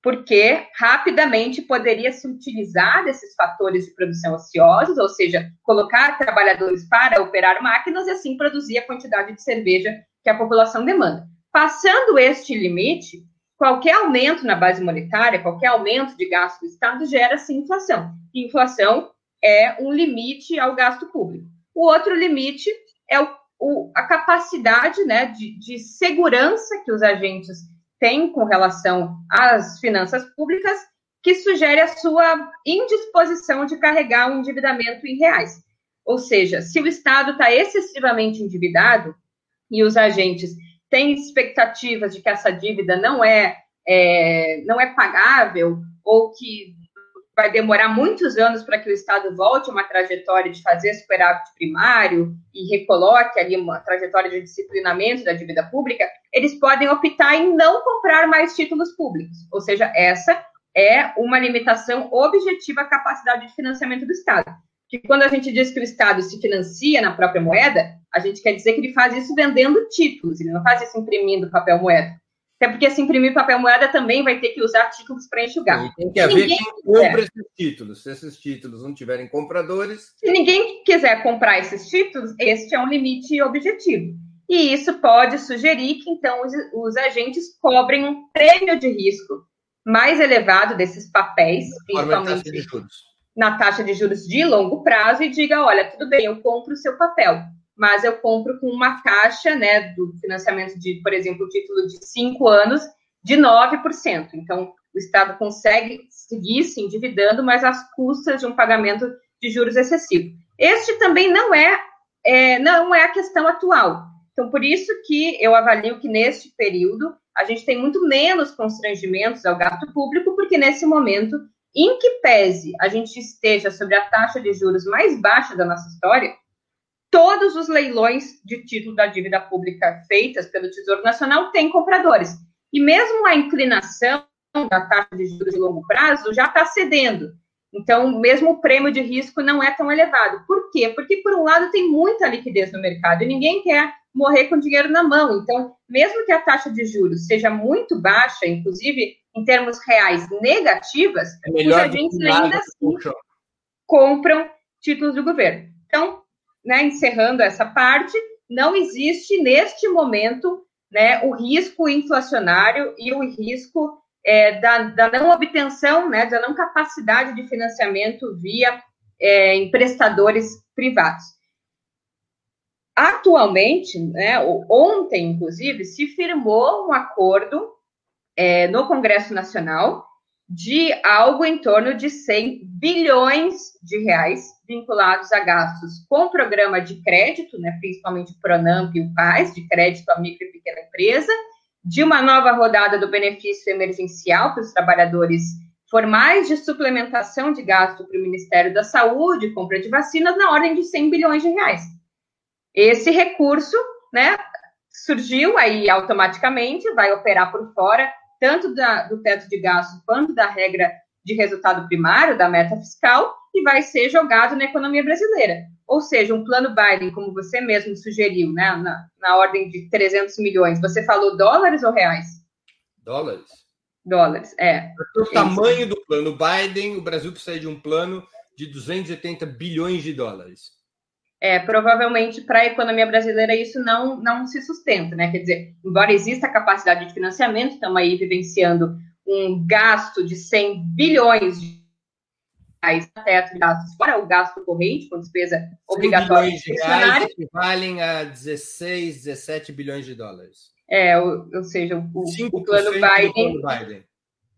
porque rapidamente poderia se utilizar desses fatores de produção ociosos, ou seja, colocar trabalhadores para operar máquinas e assim produzir a quantidade de cerveja que a população demanda. Passando este limite, qualquer aumento na base monetária, qualquer aumento de gasto do Estado gera sim inflação. Inflação é um limite ao gasto público. O outro limite é o, o, a capacidade né, de, de segurança que os agentes têm com relação às finanças públicas, que sugere a sua indisposição de carregar o um endividamento em reais. Ou seja, se o Estado está excessivamente endividado e os agentes tem expectativas de que essa dívida não é, é não é pagável ou que vai demorar muitos anos para que o Estado volte a uma trajetória de fazer superávit primário e recoloque ali uma trajetória de disciplinamento da dívida pública, eles podem optar em não comprar mais títulos públicos. Ou seja, essa é uma limitação objetiva à capacidade de financiamento do Estado que quando a gente diz que o Estado se financia na própria moeda, a gente quer dizer que ele faz isso vendendo títulos, ele não faz isso imprimindo papel moeda. Até porque se imprimir papel moeda também vai ter que usar títulos para enxugar. E tem que haver quem compra esses títulos. Se esses títulos não tiverem compradores. Se ninguém quiser comprar esses títulos, este é um limite objetivo. E isso pode sugerir que, então, os, os agentes cobrem um prêmio de risco mais elevado desses papéis, principalmente. De juros na taxa de juros de longo prazo e diga, olha, tudo bem, eu compro o seu papel, mas eu compro com uma taxa, né, do financiamento de, por exemplo, título de cinco anos, de 9%. Então, o Estado consegue seguir se endividando, mas às custas de um pagamento de juros excessivo. Este também não é, é, não é a questão atual. Então, por isso que eu avalio que neste período a gente tem muito menos constrangimentos ao gasto público, porque nesse momento em que pese a gente esteja sobre a taxa de juros mais baixa da nossa história, todos os leilões de título da dívida pública feitas pelo Tesouro Nacional têm compradores. E mesmo a inclinação da taxa de juros de longo prazo já está cedendo. Então, mesmo o prêmio de risco não é tão elevado. Por quê? Porque, por um lado, tem muita liquidez no mercado e ninguém quer morrer com dinheiro na mão. Então, mesmo que a taxa de juros seja muito baixa, inclusive em termos reais negativas, é os agentes ainda assim compram títulos do governo. Então, né, encerrando essa parte, não existe neste momento né, o risco inflacionário e o risco é, da, da, não obtenção, né, da não capacidade de financiamento via é, emprestadores privados. Atualmente, né, ontem, inclusive, se firmou um acordo é, no Congresso Nacional de algo em torno de 100 bilhões de reais vinculados a gastos com programa de crédito, né, principalmente o Pronamp e o PAS, de crédito à micro e pequena empresa, de uma nova rodada do benefício emergencial para os trabalhadores formais de suplementação de gasto para o Ministério da Saúde, compra de vacinas, na ordem de 100 bilhões de reais. Esse recurso, né, surgiu aí automaticamente, vai operar por fora, tanto da, do teto de gasto quanto da regra de resultado primário, da meta fiscal, e vai ser jogado na economia brasileira. Ou seja, um plano Biden, como você mesmo sugeriu, né, na, na ordem de 300 milhões. Você falou dólares ou reais? Dólares. Dólares, é. O tamanho do plano Biden, o Brasil precisa de um plano de 280 bilhões de dólares. É, provavelmente para a economia brasileira isso não, não se sustenta, né? Quer dizer, embora exista capacidade de financiamento, estamos aí vivenciando um gasto de 100 bilhões de reais teto de gastos, fora o gasto corrente, com despesa obrigatória de reais equivalem a 16, 17 bilhões de dólares. É, ou, ou seja, o, o plano Biden. Plano Biden.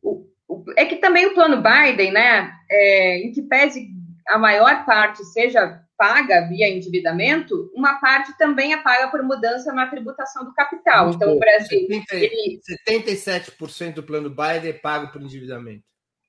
O, o, é que também o plano Biden, né, é, em que pese a maior parte seja paga via endividamento, uma parte também é paga por mudança na tributação do capital. Muito então, bom. o Brasil. 70, ele... 77% do plano Biden é pago por endividamento.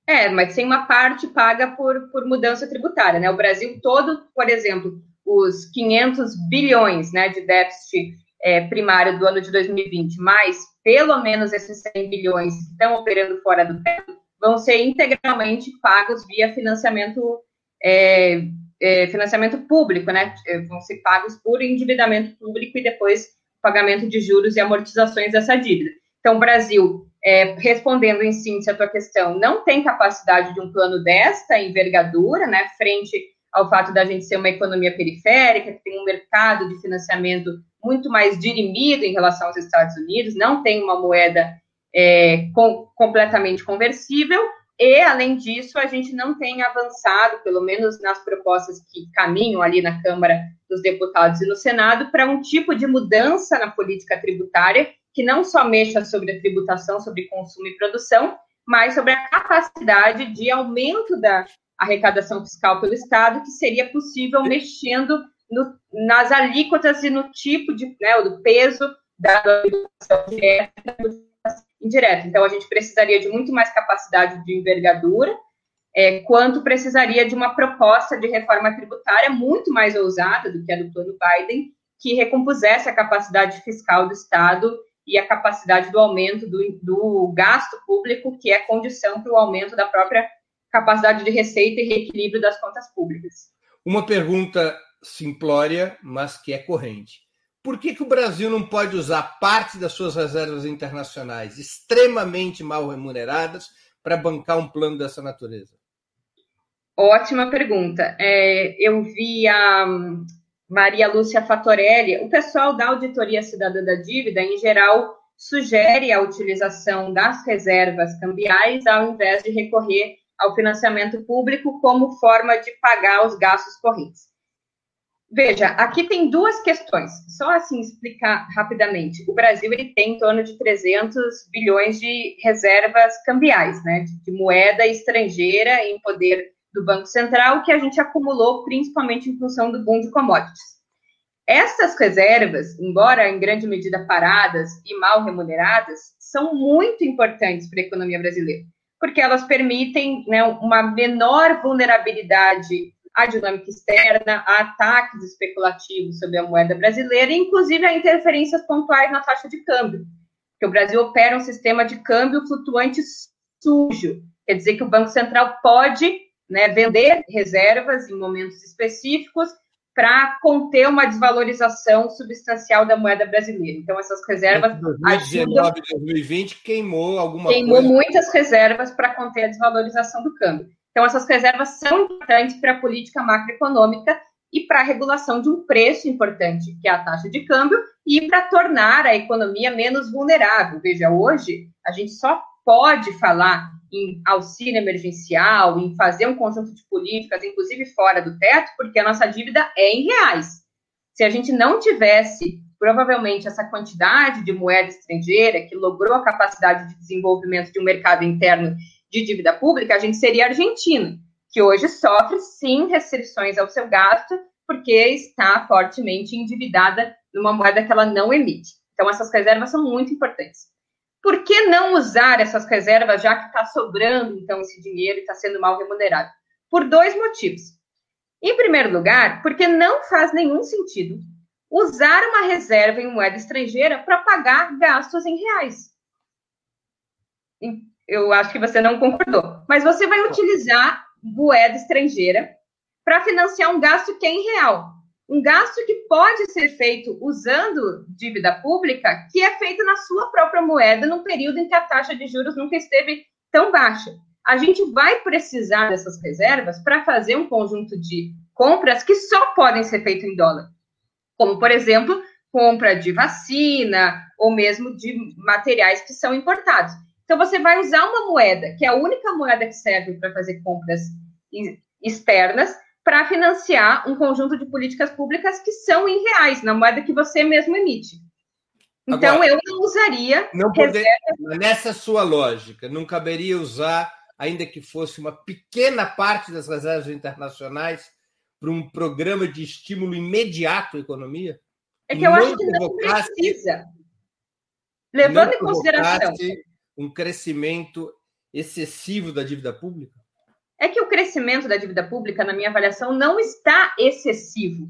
É, mas tem uma parte paga por, por mudança tributária, né? O Brasil todo, por exemplo, os 500 bilhões né, de déficit é, primário do ano de 2020, mais pelo menos esses 100 bilhões que estão operando fora do teto, vão ser integralmente pagos via financiamento, é, é, financiamento público, né? É, vão ser pagos por endividamento público e depois pagamento de juros e amortizações dessa dívida. Então, o Brasil é, respondendo em síntese a tua questão, não tem capacidade de um plano desta envergadura, né, frente ao fato da gente ser uma economia periférica, que tem um mercado de financiamento muito mais dirimido em relação aos Estados Unidos, não tem uma moeda é, com, completamente conversível, e, além disso, a gente não tem avançado, pelo menos nas propostas que caminham ali na Câmara dos Deputados e no Senado, para um tipo de mudança na política tributária que não só mexa sobre a tributação, sobre consumo e produção, mas sobre a capacidade de aumento da arrecadação fiscal pelo Estado, que seria possível mexendo no, nas alíquotas e no tipo de, né, do peso da tributação direta indireta. Então, a gente precisaria de muito mais capacidade de envergadura, é, quanto precisaria de uma proposta de reforma tributária muito mais ousada do que a do plano Biden, que recompusesse a capacidade fiscal do Estado e a capacidade do aumento do, do gasto público, que é condição para o aumento da própria capacidade de receita e reequilíbrio das contas públicas. Uma pergunta simplória, mas que é corrente. Por que, que o Brasil não pode usar parte das suas reservas internacionais extremamente mal remuneradas para bancar um plano dessa natureza? Ótima pergunta. É, eu vi a, Maria Lúcia Fatorelli, o pessoal da Auditoria Cidadã da Dívida, em geral, sugere a utilização das reservas cambiais ao invés de recorrer ao financiamento público como forma de pagar os gastos correntes. Veja, aqui tem duas questões, só assim explicar rapidamente. O Brasil ele tem em torno de 300 bilhões de reservas cambiais, né, de, moeda estrangeira em poder do Banco Central, que a gente acumulou principalmente em função do boom de commodities. Essas reservas, embora em grande medida paradas e mal remuneradas, são muito importantes para a economia brasileira, porque elas permitem né, uma menor vulnerabilidade à dinâmica externa, a ataques especulativos sobre a moeda brasileira, inclusive a interferências pontuais na taxa de câmbio, porque o Brasil opera um sistema de câmbio flutuante sujo, quer dizer que o Banco Central pode né, vender reservas em momentos específicos para conter uma desvalorização substancial da moeda brasileira. Então, essas reservas. 2019 e 2020 queimou alguma queimou coisa. muitas reservas para conter a desvalorização do câmbio. Então, essas reservas são importantes para a política macroeconômica e para a regulação de um preço importante, que é a taxa de câmbio, e para tornar a economia menos vulnerável. Veja, hoje a gente só pode falar em auxílio emergencial, em fazer um conjunto de políticas, inclusive fora do teto, porque a nossa dívida é em reais. Se a gente não tivesse, provavelmente, essa quantidade de moeda estrangeira que logrou a capacidade de desenvolvimento de um mercado interno de dívida pública, a gente seria Argentina, que hoje sofre, sim, restrições ao seu gasto, porque está fortemente endividada numa moeda que ela não emite. Então, essas reservas são muito importantes. Por que não usar essas reservas, já que está sobrando, então, esse dinheiro e está sendo mal remunerado? Por dois motivos. Em primeiro lugar, porque não faz nenhum sentido usar uma reserva em moeda estrangeira para pagar gastos em reais. Eu acho que você não concordou. Mas você vai utilizar moeda estrangeira para financiar um gasto que é em real um gasto que pode ser feito usando dívida pública, que é feito na sua própria moeda, num período em que a taxa de juros nunca esteve tão baixa. A gente vai precisar dessas reservas para fazer um conjunto de compras que só podem ser feitas em dólar, como, por exemplo, compra de vacina ou mesmo de materiais que são importados. Então, você vai usar uma moeda, que é a única moeda que serve para fazer compras externas, para financiar um conjunto de políticas públicas que são em reais, na moeda que você mesmo emite. Então, Agora, eu não usaria. Não poder, nessa sua lógica, não caberia usar, ainda que fosse uma pequena parte das reservas internacionais, para um programa de estímulo imediato à economia? É que eu acho que não precisa. Levando em consideração. Um crescimento excessivo da dívida pública? é que o crescimento da dívida pública, na minha avaliação, não está excessivo.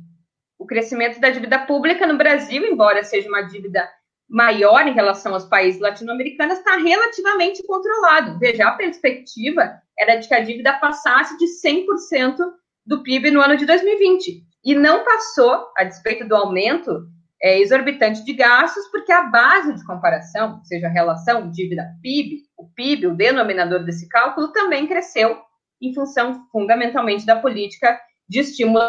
O crescimento da dívida pública no Brasil, embora seja uma dívida maior em relação aos países latino-americanos, está relativamente controlado. Veja, a perspectiva era de que a dívida passasse de 100% do PIB no ano de 2020. E não passou, a despeito do aumento é, exorbitante de gastos, porque a base de comparação, ou seja, a relação dívida-PIB, o PIB, o denominador desse cálculo, também cresceu em função fundamentalmente da política de estímulo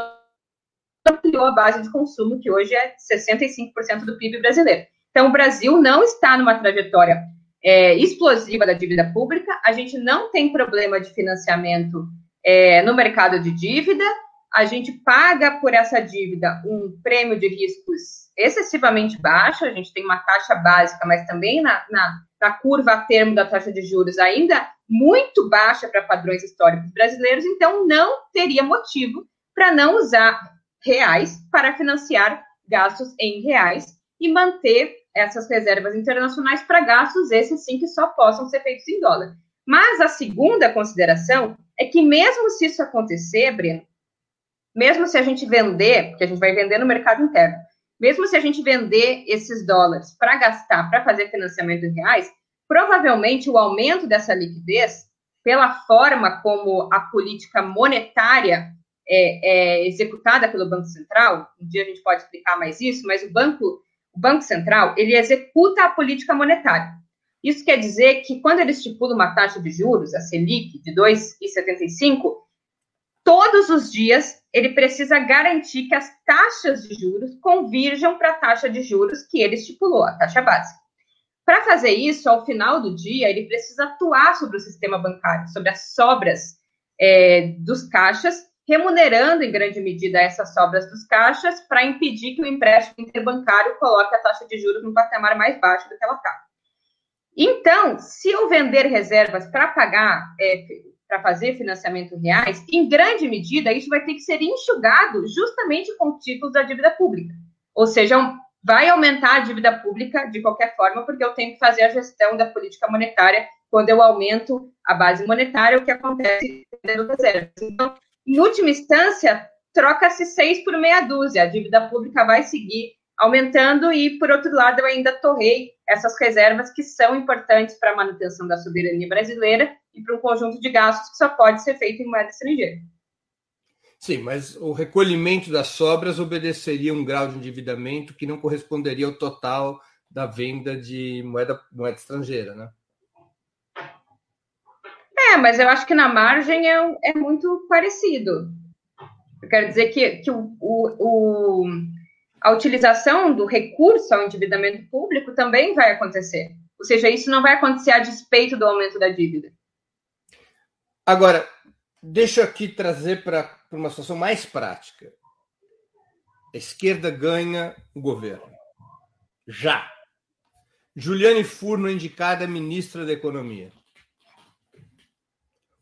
ampliou a base de consumo, que hoje é 65% do PIB brasileiro. Então, o Brasil não está numa trajetória é, explosiva da dívida pública, a gente não tem problema de financiamento é, no mercado de dívida, a gente paga por essa dívida um prêmio de riscos excessivamente baixo, a gente tem uma taxa básica, mas também na, na, na curva a termo da taxa de juros ainda muito baixa para padrões históricos brasileiros, então não teria motivo para não usar reais para financiar gastos em reais e manter essas reservas internacionais para gastos esses sim que só possam ser feitos em dólar. Mas a segunda consideração é que mesmo se isso acontecer, Breno, mesmo se a gente vender, porque a gente vai vender no mercado interno, mesmo se a gente vender esses dólares para gastar, para fazer financiamento em reais, provavelmente o aumento dessa liquidez, pela forma como a política monetária é, é, executada pelo Banco Central, um dia a gente pode explicar mais isso, mas o Banco, o Banco Central, ele executa a política monetária. Isso quer dizer que quando ele estipula uma taxa de juros, a Selic, de 2,75, todos os dias ele precisa garantir que as taxas de juros convirjam para a taxa de juros que ele estipulou, a taxa básica. Para fazer isso, ao final do dia, ele precisa atuar sobre o sistema bancário, sobre as sobras é, dos caixas, remunerando em grande medida essas sobras dos caixas para impedir que o empréstimo interbancário coloque a taxa de juros num patamar mais baixo do que ela está. Então, se eu vender reservas para pagar, é, para fazer financiamento reais, em grande medida isso vai ter que ser enxugado justamente com títulos da dívida pública. Ou seja, vai aumentar a dívida pública de qualquer forma, porque eu tenho que fazer a gestão da política monetária quando eu aumento a base monetária, o que acontece no reservas. Então, em última instância, troca-se seis por meia dúzia, a dívida pública vai seguir aumentando e, por outro lado, eu ainda torrei essas reservas que são importantes para a manutenção da soberania brasileira e para um conjunto de gastos que só pode ser feito em moeda estrangeira. Sim, mas o recolhimento das sobras obedeceria um grau de endividamento que não corresponderia ao total da venda de moeda, moeda estrangeira, né? É, mas eu acho que na margem é, é muito parecido. Eu quero dizer que, que o, o, o, a utilização do recurso ao endividamento público também vai acontecer. Ou seja, isso não vai acontecer a despeito do aumento da dívida. Agora, deixa eu aqui trazer para uma situação mais prática. A esquerda ganha o governo. Já. Juliane Furno indicada ministra da Economia.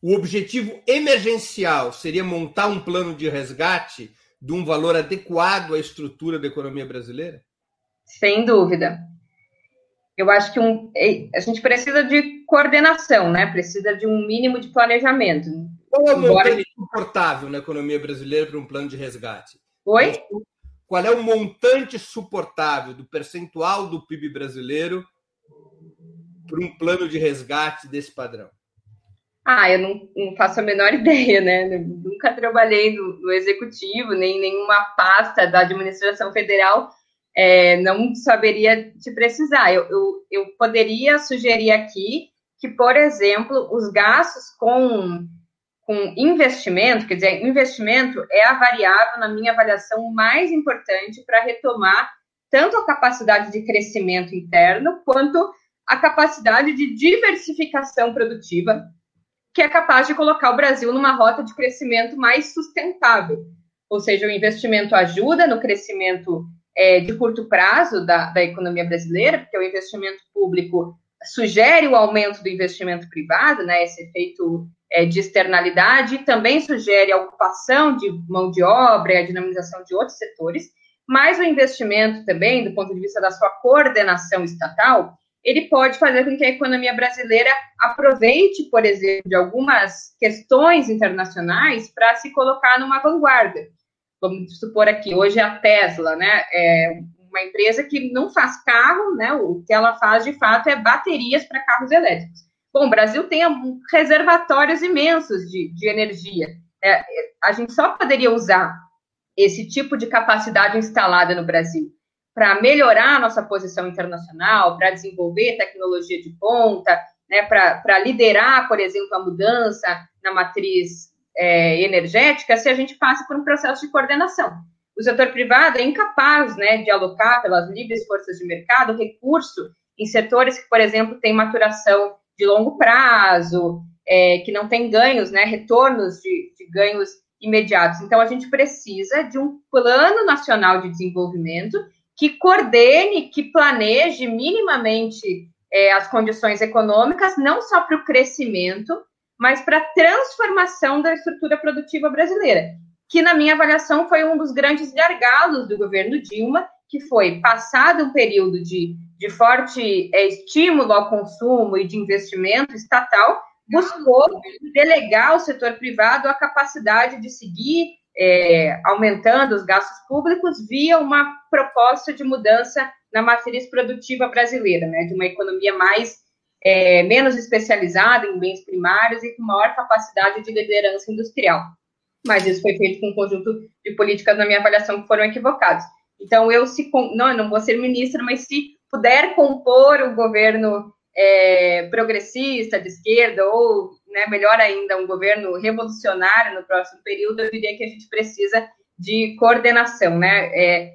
O objetivo emergencial seria montar um plano de resgate de um valor adequado à estrutura da economia brasileira? Sem dúvida. Eu acho que um, a gente precisa de coordenação, né? Precisa de um mínimo de planejamento. Qual é o montante suportável na economia brasileira para um plano de resgate? Oi? Qual é o montante suportável do percentual do PIB brasileiro para um plano de resgate desse padrão? Ah, eu não, não faço a menor ideia, né? Eu nunca trabalhei no, no executivo, nem nenhuma pasta da administração federal, é, não saberia te precisar. Eu, eu, eu poderia sugerir aqui que, por exemplo, os gastos com com investimento, quer dizer, investimento é a variável, na minha avaliação, mais importante para retomar tanto a capacidade de crescimento interno, quanto a capacidade de diversificação produtiva, que é capaz de colocar o Brasil numa rota de crescimento mais sustentável. Ou seja, o investimento ajuda no crescimento é, de curto prazo da, da economia brasileira, porque o investimento público sugere o aumento do investimento privado, né, esse efeito é, de externalidade, também sugere a ocupação de mão de obra e a dinamização de outros setores, mas o investimento também, do ponto de vista da sua coordenação estatal, ele pode fazer com que a economia brasileira aproveite, por exemplo, de algumas questões internacionais para se colocar numa vanguarda. Vamos supor aqui, hoje a Tesla, né, é uma empresa que não faz carro, né, o que ela faz de fato é baterias para carros elétricos. Bom, o Brasil tem reservatórios imensos de, de energia. É, a gente só poderia usar esse tipo de capacidade instalada no Brasil para melhorar a nossa posição internacional, para desenvolver tecnologia de ponta, né, para liderar, por exemplo, a mudança na matriz é, energética, se a gente passa por um processo de coordenação. O setor privado é incapaz né, de alocar, pelas livres forças de mercado, recurso em setores que, por exemplo, têm maturação de longo prazo, é, que não tem ganhos, né, retornos de, de ganhos imediatos. Então, a gente precisa de um plano nacional de desenvolvimento que coordene, que planeje minimamente é, as condições econômicas, não só para o crescimento, mas para a transformação da estrutura produtiva brasileira, que, na minha avaliação, foi um dos grandes gargalos do governo Dilma, que foi, passado um período de de forte é, estímulo ao consumo e de investimento estatal, buscou delegar ao setor privado a capacidade de seguir é, aumentando os gastos públicos via uma proposta de mudança na matriz produtiva brasileira, né, de uma economia mais é, menos especializada em bens primários e com maior capacidade de liderança industrial. Mas isso foi feito com um conjunto de políticas, na minha avaliação, que foram equivocadas. Então, eu se não, não vou ser ministra, mas se puder compor o governo é, progressista, de esquerda, ou, né, melhor ainda, um governo revolucionário no próximo período, eu diria que a gente precisa de coordenação, né? É,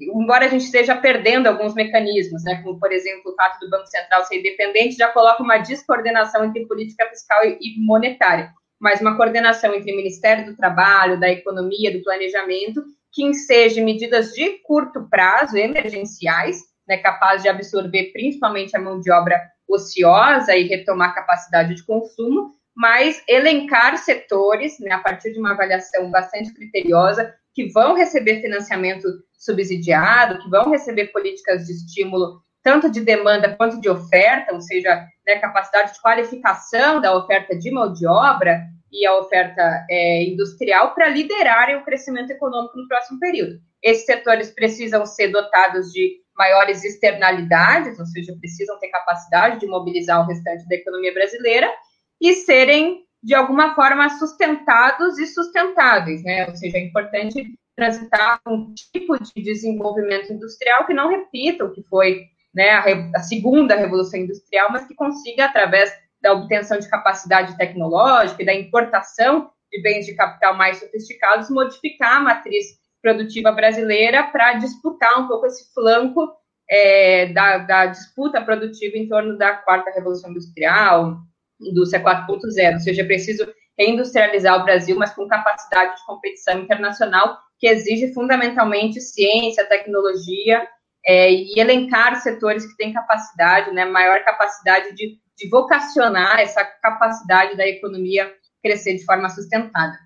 embora a gente esteja perdendo alguns mecanismos, né, como, por exemplo, o fato do Banco Central ser independente, já coloca uma descoordenação entre política fiscal e monetária, mas uma coordenação entre o Ministério do Trabalho, da Economia, do Planejamento, que enseje medidas de curto prazo, emergenciais, né, capaz de absorver principalmente a mão de obra ociosa e retomar capacidade de consumo, mas elencar setores, né, a partir de uma avaliação bastante criteriosa, que vão receber financiamento subsidiado, que vão receber políticas de estímulo tanto de demanda quanto de oferta, ou seja, né, capacidade de qualificação da oferta de mão de obra e a oferta é, industrial para liderarem o crescimento econômico no próximo período. Esses setores precisam ser dotados de maiores externalidades, ou seja, precisam ter capacidade de mobilizar o restante da economia brasileira e serem, de alguma forma, sustentados e sustentáveis, né? Ou seja, é importante transitar um tipo de desenvolvimento industrial que não repita o que foi né, a, a segunda revolução industrial, mas que consiga, através da obtenção de capacidade tecnológica e da importação de bens de capital mais sofisticados, modificar a matriz produtiva brasileira para disputar um pouco esse flanco é, da, da, disputa produtiva em torno da quarta revolução industrial, indústria 4.0, ou seja, é preciso reindustrializar o Brasil, mas com capacidade de competição internacional que exige fundamentalmente ciência, tecnologia é, e elencar setores que têm capacidade, né, maior capacidade de, de vocacionar essa capacidade da economia crescer de forma sustentada.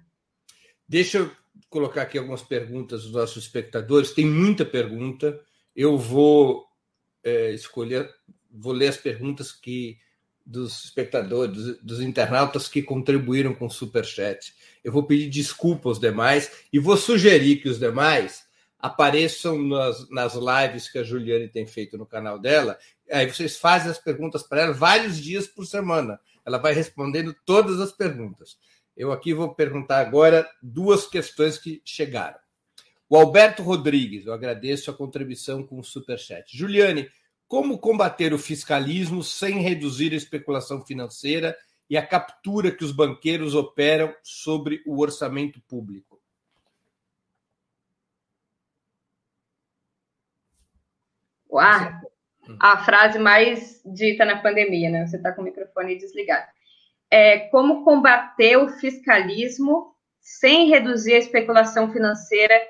Deixa eu colocar aqui algumas perguntas dos nossos espectadores. Tem muita pergunta. Eu vou é, escolher, vou ler as perguntas que dos espectadores, dos, dos, internautas que contribuíram com o Superchat. Eu vou pedir desculpa aos demais e vou sugerir que os demais apareçam nas, nas lives que a Juliane tem feito no canal dela. Aí vocês fazem as perguntas para ela vários dias por semana. Ela vai respondendo todas as perguntas. Eu aqui vou perguntar agora duas questões que chegaram. O Alberto Rodrigues, eu agradeço a contribuição com o Superchat. Juliane, como combater o fiscalismo sem reduzir a especulação financeira e a captura que os banqueiros operam sobre o orçamento público? Uau! A frase mais dita na pandemia, né? Você está com o microfone desligado. É, como combater o fiscalismo sem reduzir a especulação financeira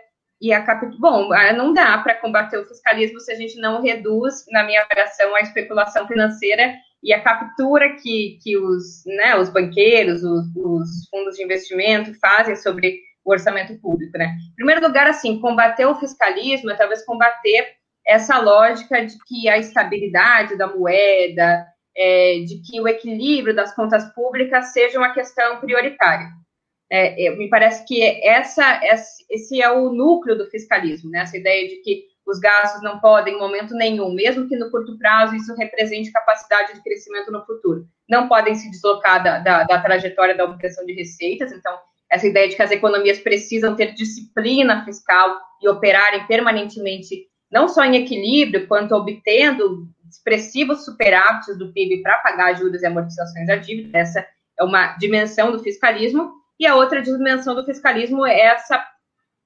e a captura. Bom, ah, não dá para combater o fiscalismo se a gente não reduz, na minha avaliação, a especulação financeira e a captura que, que os, né, os banqueiros, os, os fundos de investimento fazem sobre o orçamento público, né? Em primeiro lugar, assim, combater o fiscalismo é talvez combater essa lógica de que a estabilidade da moeda, é, de que o equilíbrio das contas públicas seja uma questão prioritária. É, me parece que essa, esse é o núcleo do fiscalismo, né? essa ideia de que os gastos não podem, em momento nenhum, mesmo que no curto prazo isso represente capacidade de crescimento no futuro, não podem se deslocar da, da, da trajetória da obtenção de receitas. Então, essa ideia de que as economias precisam ter disciplina fiscal e operarem permanentemente, não só em equilíbrio, quanto obtendo expressivos superávites do PIB para pagar juros e amortizações da dívida. Essa é uma dimensão do fiscalismo. E a outra dimensão do fiscalismo é essa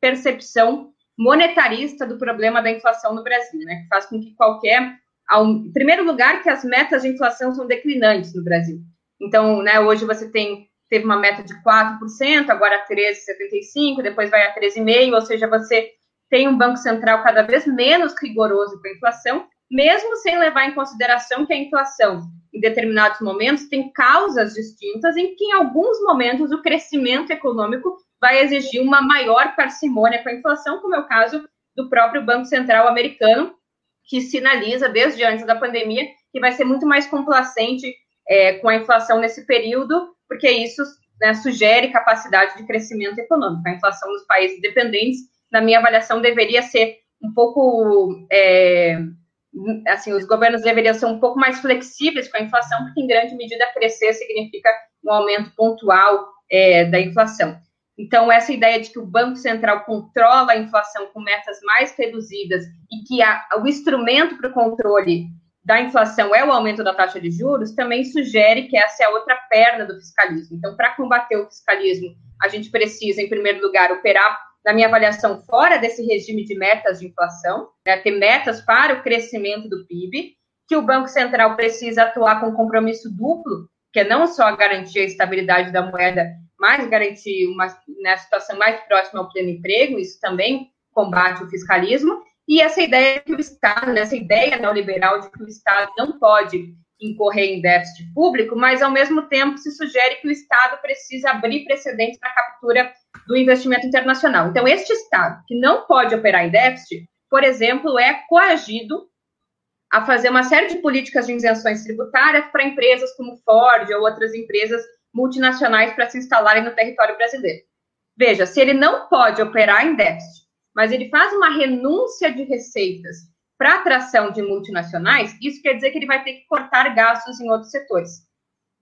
percepção monetarista do problema da inflação no Brasil, né? Que faz com que qualquer. Em primeiro lugar, que as metas de inflação são declinantes no Brasil. Então, né, hoje você tem teve uma meta de 4%, agora 13,75%, depois vai a 13,5%, ou seja, você tem um Banco Central cada vez menos rigoroso com a inflação, mesmo sem levar em consideração que a inflação em determinados momentos, tem causas distintas em que, em alguns momentos, o crescimento econômico vai exigir uma maior parcimônia com a inflação, como é o caso do próprio Banco Central americano, que sinaliza, desde antes da pandemia, que vai ser muito mais complacente é, com a inflação nesse período, porque isso né, sugere capacidade de crescimento econômico. A inflação nos países dependentes, na minha avaliação, deveria ser um pouco. É, assim, os governos deveriam ser um pouco mais flexíveis com a inflação, porque em grande medida crescer significa um aumento pontual é, da inflação. Então, essa ideia de que o Banco Central controla a inflação com metas mais reduzidas e que a, o instrumento para o controle da inflação é o aumento da taxa de juros, também sugere que essa é a outra perna do fiscalismo. Então, para combater o fiscalismo, a gente precisa, em primeiro lugar, operar na minha avaliação, fora desse regime de metas de inflação, né, ter metas para o crescimento do PIB, que o Banco Central precisa atuar com um compromisso duplo, que é não só garantir a estabilidade da moeda, mas garantir uma né, situação mais próxima ao pleno emprego, isso também combate o fiscalismo, e essa ideia que o Estado, né, essa ideia neoliberal de que o Estado não pode incorrer em déficit público, mas ao mesmo tempo se sugere que o Estado precisa abrir precedentes para a captura do investimento internacional. Então, este Estado que não pode operar em déficit, por exemplo, é coagido a fazer uma série de políticas de isenções tributárias para empresas como Ford ou outras empresas multinacionais para se instalarem no território brasileiro. Veja, se ele não pode operar em déficit, mas ele faz uma renúncia de receitas para atração de multinacionais, isso quer dizer que ele vai ter que cortar gastos em outros setores.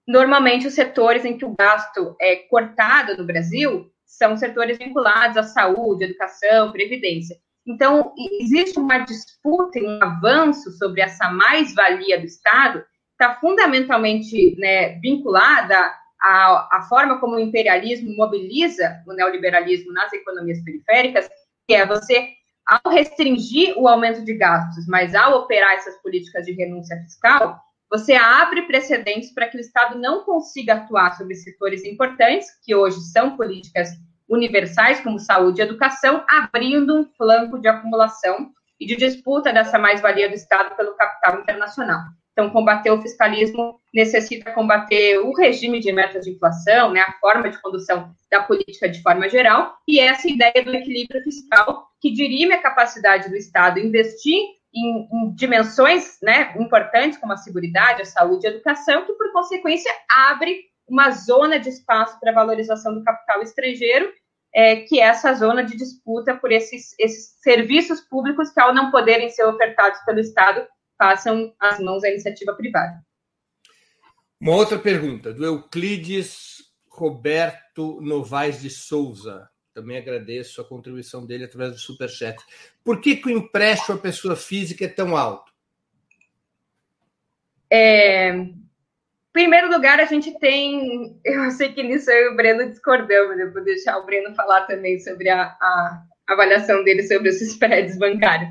Normalmente, os setores em que o gasto é cortado no Brasil são setores vinculados à saúde, educação, previdência. Então, existe uma disputa e um avanço sobre essa mais-valia do Estado, está fundamentalmente né, vinculada a, a forma como o imperialismo mobiliza o neoliberalismo nas economias periféricas, que é você, ao restringir o aumento de gastos, mas ao operar essas políticas de renúncia fiscal, você abre precedentes para que o Estado não consiga atuar sobre setores importantes, que hoje são políticas universais, como saúde e educação, abrindo um flanco de acumulação e de disputa dessa mais-valia do Estado pelo capital internacional. Então, combater o fiscalismo necessita combater o regime de metas de inflação, né, a forma de condução da política de forma geral, e essa ideia do equilíbrio fiscal que dirime a capacidade do Estado investir em, em dimensões né, importantes, como a segurança, a saúde e a educação, que, por consequência, abre uma zona de espaço para valorização do capital estrangeiro, é, que é essa zona de disputa por esses, esses serviços públicos que, ao não poderem ser ofertados pelo Estado, passam as mãos à iniciativa privada. Uma outra pergunta, do Euclides Roberto Novaes de Souza. Também agradeço a contribuição dele através do Superchat. Por que, que o empréstimo à pessoa física é tão alto? É, em primeiro lugar, a gente tem. Eu sei que nisso eu e o Breno discordamos, eu vou deixar o Breno falar também sobre a, a avaliação dele sobre os spreads bancários.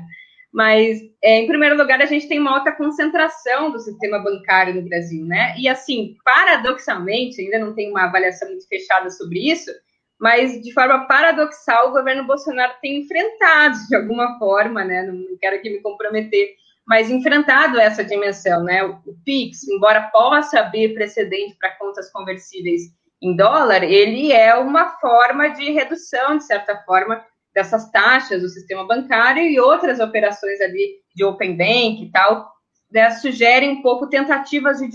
Mas, é, em primeiro lugar, a gente tem uma alta concentração do sistema bancário no Brasil, né? E, assim, paradoxalmente, ainda não tem uma avaliação muito fechada sobre isso, mas, de forma paradoxal, o governo Bolsonaro tem enfrentado, de alguma forma, né? Não quero aqui me comprometer, mas enfrentado essa dimensão, né? O PIX, embora possa abrir precedente para contas conversíveis em dólar, ele é uma forma de redução, de certa forma, dessas taxas do sistema bancário e outras operações ali de open bank e tal, né, sugerem um pouco tentativas de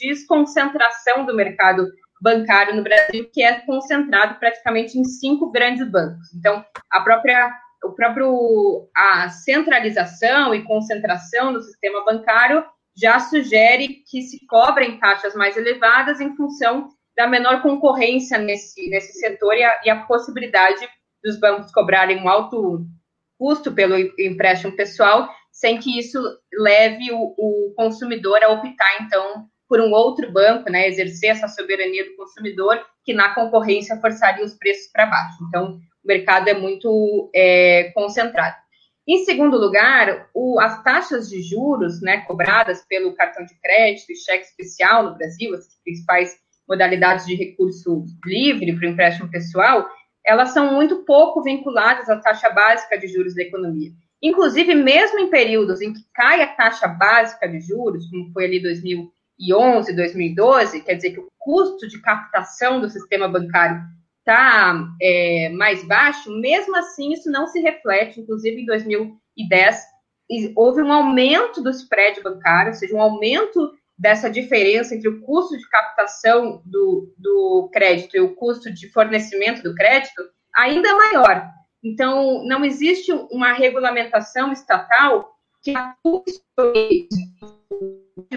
desconcentração do mercado bancário no Brasil, que é concentrado praticamente em cinco grandes bancos. Então, a própria o próprio a centralização e concentração no sistema bancário já sugere que se cobrem taxas mais elevadas em função da menor concorrência nesse, nesse setor e a, e a possibilidade dos bancos cobrarem um alto custo pelo empréstimo pessoal, sem que isso leve o, o consumidor a optar, então, por um outro banco, né, exercer essa soberania do consumidor, que na concorrência forçaria os preços para baixo. Então, o mercado é muito é, concentrado. Em segundo lugar, o, as taxas de juros né, cobradas pelo cartão de crédito e cheque especial no Brasil, as principais modalidades de recurso livre para o empréstimo pessoal, elas são muito pouco vinculadas à taxa básica de juros da economia. Inclusive, mesmo em períodos em que cai a taxa básica de juros, como foi ali 2011, 2012, quer dizer que o custo de captação do sistema bancário está é, mais baixo, mesmo assim isso não se reflete, inclusive em 2010 houve um aumento do spread bancário, ou seja, um aumento dessa diferença entre o custo de captação do, do crédito e o custo de fornecimento do crédito ainda é maior. Então, não existe uma regulamentação estatal que atue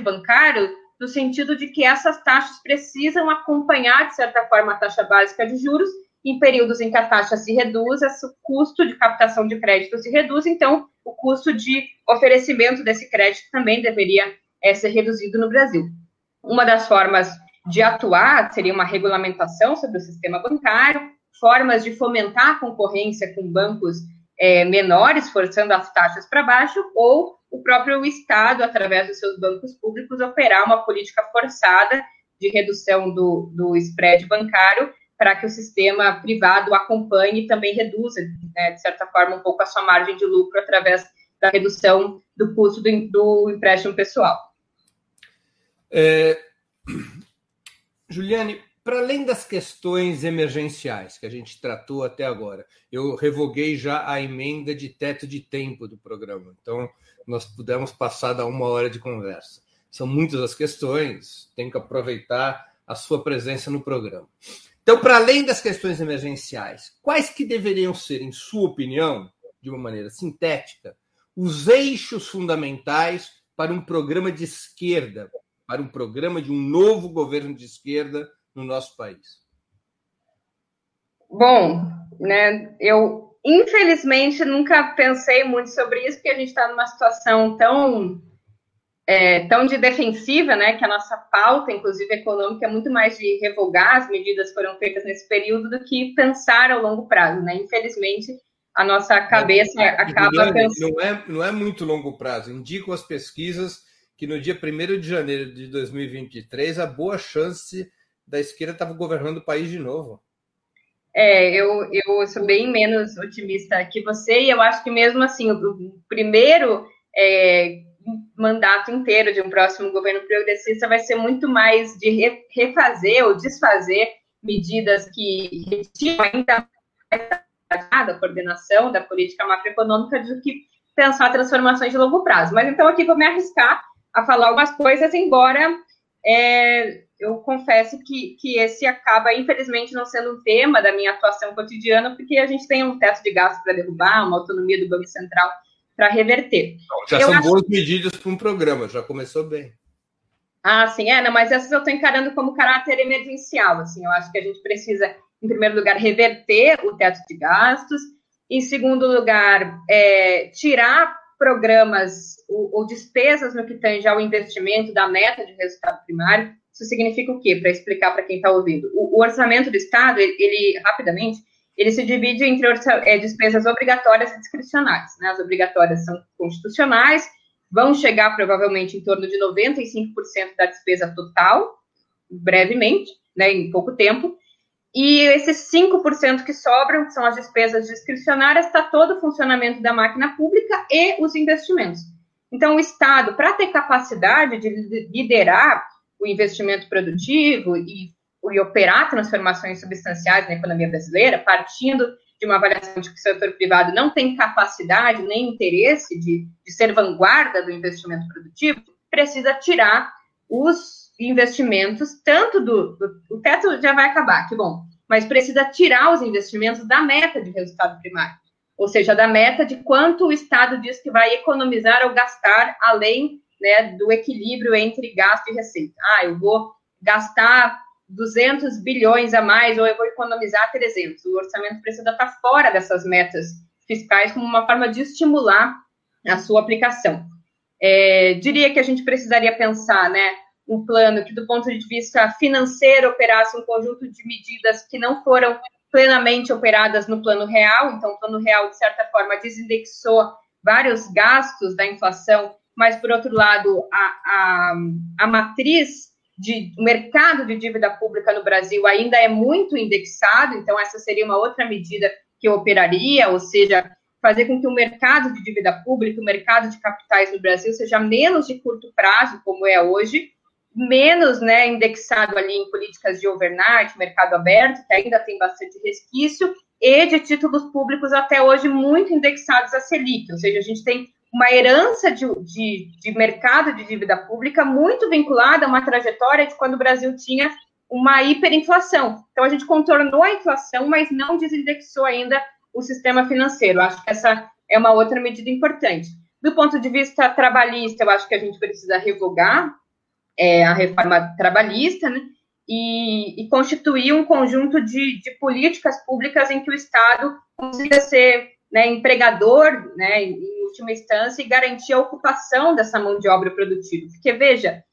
bancário no sentido de que essas taxas precisam acompanhar, de certa forma, a taxa básica de juros. Em períodos em que a taxa se reduz, o custo de captação de crédito se reduz, então o custo de oferecimento desse crédito também deveria é, ser reduzido no Brasil. Uma das formas de atuar seria uma regulamentação sobre o sistema bancário, formas de fomentar a concorrência com bancos é, menores, forçando as taxas para baixo, ou o próprio Estado, através dos seus bancos públicos, operar uma política forçada de redução do, do spread bancário para que o sistema privado acompanhe e também reduza, né, de certa forma, um pouco a sua margem de lucro através da redução do custo do, do empréstimo pessoal. É, Juliane, para além das questões emergenciais que a gente tratou até agora, eu revoguei já a emenda de teto de tempo do programa, então nós pudemos passar da uma hora de conversa. São muitas as questões, tenho que aproveitar a sua presença no programa. Então, para além das questões emergenciais, quais que deveriam ser, em sua opinião, de uma maneira sintética, os eixos fundamentais para um programa de esquerda para um programa de um novo governo de esquerda no nosso país? Bom, né, eu infelizmente nunca pensei muito sobre isso, porque a gente está numa situação tão é, tão de defensiva, né, que a nossa pauta, inclusive econômica, é muito mais de revogar as medidas que foram feitas nesse período do que pensar ao longo prazo, né? Infelizmente, a nossa cabeça é, acaba pensando... Não é, não é muito longo prazo. Indicam as pesquisas que no dia 1 de janeiro de 2023, a boa chance da esquerda estava governando o país de novo. É, eu, eu sou bem menos otimista que você, e eu acho que mesmo assim, o primeiro é, mandato inteiro de um próximo governo progressista vai ser muito mais de refazer ou desfazer medidas que retiram ainda mais a coordenação da política macroeconômica do que pensar transformações de longo prazo. Mas então aqui vou me arriscar a falar algumas coisas, embora é, eu confesso que, que esse acaba, infelizmente, não sendo um tema da minha atuação cotidiana, porque a gente tem um teto de gasto para derrubar, uma autonomia do Banco Central para reverter. Já eu são acho... boas medidas para um programa, já começou bem. Ah, sim, é, não, mas essas eu estou encarando como caráter emergencial, assim, eu acho que a gente precisa, em primeiro lugar, reverter o teto de gastos, em segundo lugar, é, tirar programas ou, ou, despesas no que tange ao investimento da meta de resultado primário. Isso significa o quê? Para explicar para quem está ouvindo. O, o, orçamento do Estado, ele, ele rapidamente, ele se divide entre é, despesas obrigatórias e discricionais. Né? As obrigatórias são constitucionais, vão chegar provavelmente em torno de 95% da despesa total, brevemente, né, em pouco tempo, e esses 5% que sobram, que são as despesas discricionárias, está todo o funcionamento da máquina pública e os investimentos. Então, o Estado, para ter capacidade de liderar o investimento produtivo e e operar transformações substanciais na economia brasileira, partindo de uma avaliação de que o setor privado não tem capacidade nem interesse de, de ser vanguarda do investimento produtivo, precisa tirar os investimentos, tanto do, do, O teto já vai acabar, que bom, mas precisa tirar os investimentos da meta de resultado primário, ou seja, da meta de quanto o Estado diz que vai economizar ou gastar além né, do equilíbrio entre gasto e receita. Ah, eu vou gastar 200 bilhões a mais ou eu vou economizar 300. O orçamento precisa estar fora dessas metas fiscais como uma forma de estimular a sua aplicação. É, diria que a gente precisaria pensar, né, um plano que, do ponto de vista financeiro, operasse um conjunto de medidas que não foram plenamente operadas no plano real. Então, o plano real, de certa forma, desindexou vários gastos da inflação, mas, por outro lado, a, a, a matriz de mercado de dívida pública no Brasil ainda é muito indexado, então essa seria uma outra medida que eu operaria, ou seja, fazer com que o mercado de dívida pública, o mercado de capitais no Brasil seja menos de curto prazo, como é hoje, menos né, indexado ali em políticas de overnight, mercado aberto, que ainda tem bastante resquício, e de títulos públicos até hoje muito indexados à Selic, ou seja, a gente tem uma herança de, de, de, mercado de dívida pública muito vinculada a uma trajetória de quando o Brasil tinha uma hiperinflação. Então, a gente contornou a inflação, mas não desindexou ainda o sistema financeiro. Acho que essa é uma outra medida importante. Do ponto de vista trabalhista, eu acho que a gente precisa revogar é, a reforma trabalhista, né? E, e, constituir um conjunto de, de políticas públicas em que o Estado consiga ser né, empregador, né, em última instância, e garantir a ocupação dessa mão de obra produtiva. Porque, veja,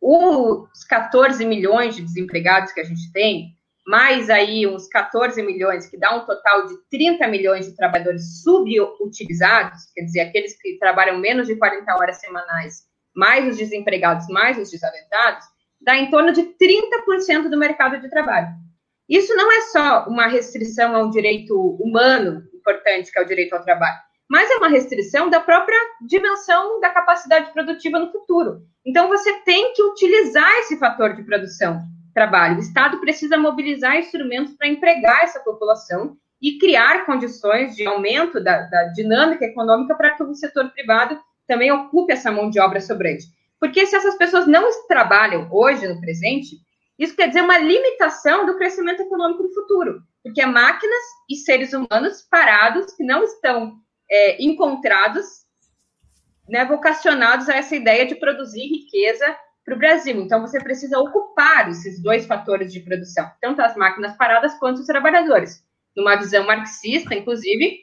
os 14 milhões de desempregados que a gente tem, mais aí uns 14 milhões, que dá um total de 30 milhões de trabalhadores subutilizados, quer dizer, aqueles que trabalham menos de 40 horas semanais, mais os desempregados, mais os desalentados, dá em torno de 30% do mercado de trabalho. Isso não é só uma restrição a um direito humano importante, que é o direito ao trabalho, mas é uma restrição da própria dimensão da capacidade produtiva no futuro. Então, você tem que utilizar esse fator de produção, trabalho. O Estado precisa mobilizar instrumentos para empregar essa população e criar condições de aumento da, da dinâmica econômica para que o setor privado também ocupe essa mão de obra sobrante. Porque se essas pessoas não trabalham hoje, no presente, isso quer dizer uma limitação do crescimento econômico no futuro, porque é máquinas e seres humanos parados que não estão é, encontrados, né, vocacionados a essa ideia de produzir riqueza para o Brasil. Então, você precisa ocupar esses dois fatores de produção, tanto as máquinas paradas quanto os trabalhadores. Numa visão marxista, inclusive,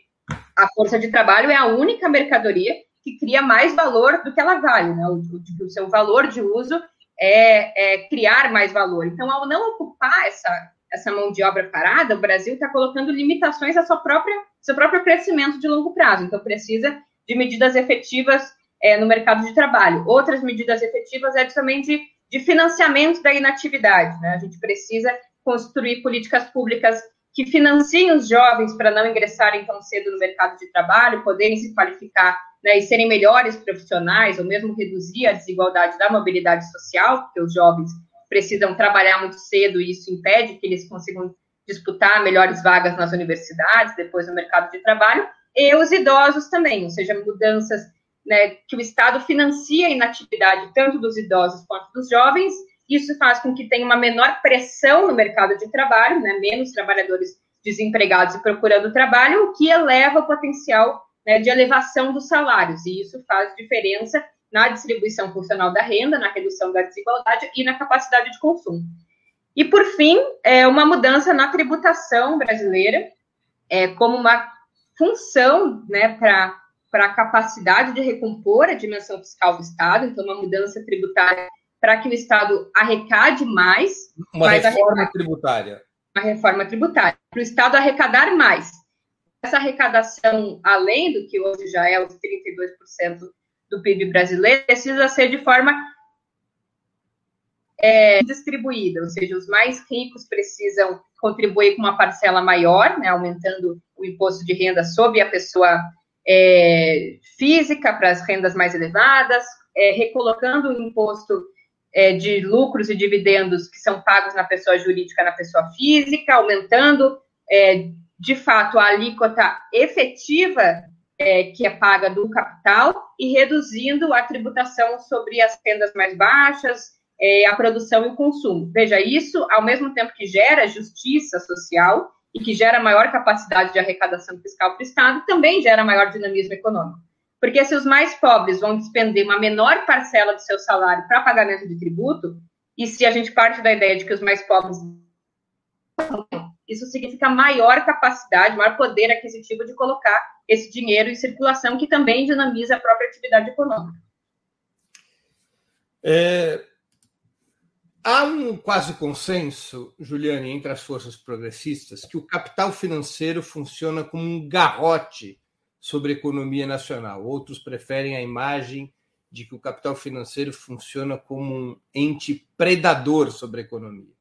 a força de trabalho é a única mercadoria que cria mais valor do que ela vale, né? O, o, o seu valor de uso é, é, criar mais valor. Então, ao não ocupar essa, essa mão de obra parada, o Brasil está colocando limitações ao seu próprio, crescimento de longo prazo. Então, precisa de medidas efetivas é, no mercado de trabalho. Outras medidas efetivas é também de, de financiamento da inatividade. Né? A gente precisa construir políticas públicas que financiem os jovens para não ingressarem tão cedo no mercado de trabalho, poderem se qualificar né, e serem melhores profissionais, ou mesmo reduzir a desigualdade da mobilidade social, porque os jovens precisam trabalhar muito cedo e isso impede que eles consigam disputar melhores vagas nas universidades, depois no mercado de trabalho, e os idosos também, ou seja, mudanças né, que o Estado financia a inatividade tanto dos idosos quanto dos jovens, isso faz com que tenha uma menor pressão no mercado de trabalho, né, menos trabalhadores desempregados e procurando trabalho, o que eleva o potencial né, de elevação dos salários, e isso faz diferença na distribuição funcional da renda, na redução da desigualdade e na capacidade de consumo. E, por fim, é uma mudança na tributação brasileira, é, como uma função né, para a capacidade de recompor a dimensão fiscal do Estado, então, uma mudança tributária para que o Estado arrecade mais. Uma reforma tributária. Uma reforma tributária, para o Estado arrecadar mais. Essa arrecadação, além do que hoje já é os 32% do PIB brasileiro, precisa ser de forma é, distribuída, ou seja, os mais ricos precisam contribuir com uma parcela maior, né, aumentando o imposto de renda sobre a pessoa é, física para as rendas mais elevadas, é, recolocando o imposto é, de lucros e dividendos que são pagos na pessoa jurídica na pessoa física, aumentando é, de fato a alíquota efetiva é, que é paga do capital e reduzindo a tributação sobre as rendas mais baixas, é, a produção e o consumo. Veja, isso, ao mesmo tempo que gera justiça social e que gera maior capacidade de arrecadação fiscal para o Estado, também gera maior dinamismo econômico. Porque se os mais pobres vão despender uma menor parcela do seu salário para pagamento de tributo, e se a gente parte da ideia de que os mais pobres isso significa maior capacidade, maior poder aquisitivo de colocar esse dinheiro em circulação, que também dinamiza a própria atividade econômica. É, há um quase consenso, Juliane, entre as forças progressistas, que o capital financeiro funciona como um garrote sobre a economia nacional. Outros preferem a imagem de que o capital financeiro funciona como um ente predador sobre a economia.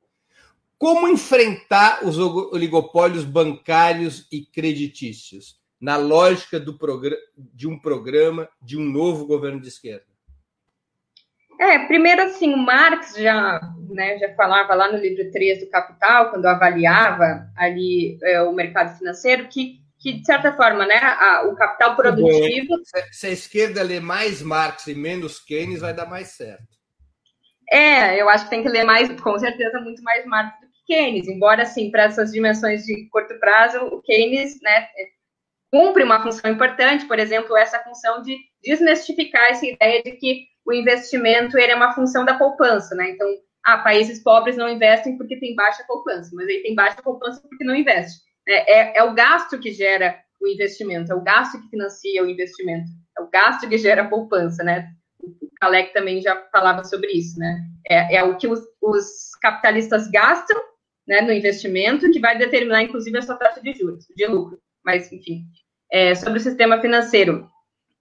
Como enfrentar os oligopólios bancários e creditícios na lógica do de um programa de um novo governo de esquerda? É, primeiro assim, o Marx já, né, já falava lá no livro 3 do Capital, quando avaliava ali é, o mercado financeiro, que que, de certa forma, né, a, o capital produtivo. Se a esquerda ler mais Marx e menos Keynes, vai dar mais certo. É, eu acho que tem que ler mais, com certeza, muito mais Marx Keynes, embora, assim, para essas dimensões de curto prazo, o Keynes, né, cumpre uma função importante, por exemplo, essa função de desmistificar essa ideia de que o investimento ele é uma função da poupança, né? Então, ah, países pobres não investem porque tem baixa poupança, mas aí tem baixa poupança porque não investe. É, é, é, o gasto que gera o investimento, é o gasto que financia o investimento, é o gasto que gera a poupança, né? O Kalec também já falava sobre isso, né? É, é o que os, os, capitalistas gastam né, no investimento que vai determinar, inclusive, a sua taxa de juros, de lucro. Mas, enfim, é, sobre o sistema financeiro,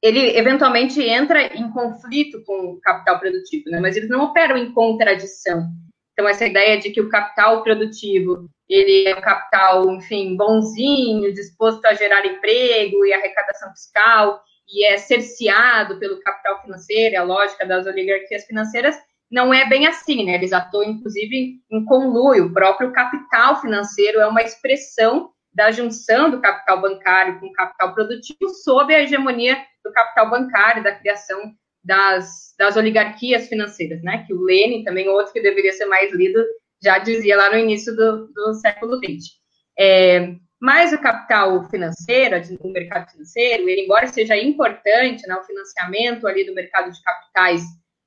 ele eventualmente entra em conflito com o capital produtivo, né? Mas eles não operam em contradição. Então, essa ideia de que o capital produtivo ele é um capital, enfim, bonzinho, disposto a gerar emprego e arrecadação fiscal, e é cerceado pelo capital financeiro, a lógica das oligarquias financeiras, não é bem assim, né? Eles atuam, inclusive, em conluio. O próprio capital financeiro é uma expressão da junção do capital bancário com o capital produtivo sob a hegemonia do capital bancário, da criação das, das oligarquias financeiras, né? Que o Lenin, também outro que deveria ser mais lido, já dizia lá no início do, do século XX. É, mas o capital financeiro, o mercado financeiro, ele, embora seja importante, né, o financiamento ali do mercado de capitais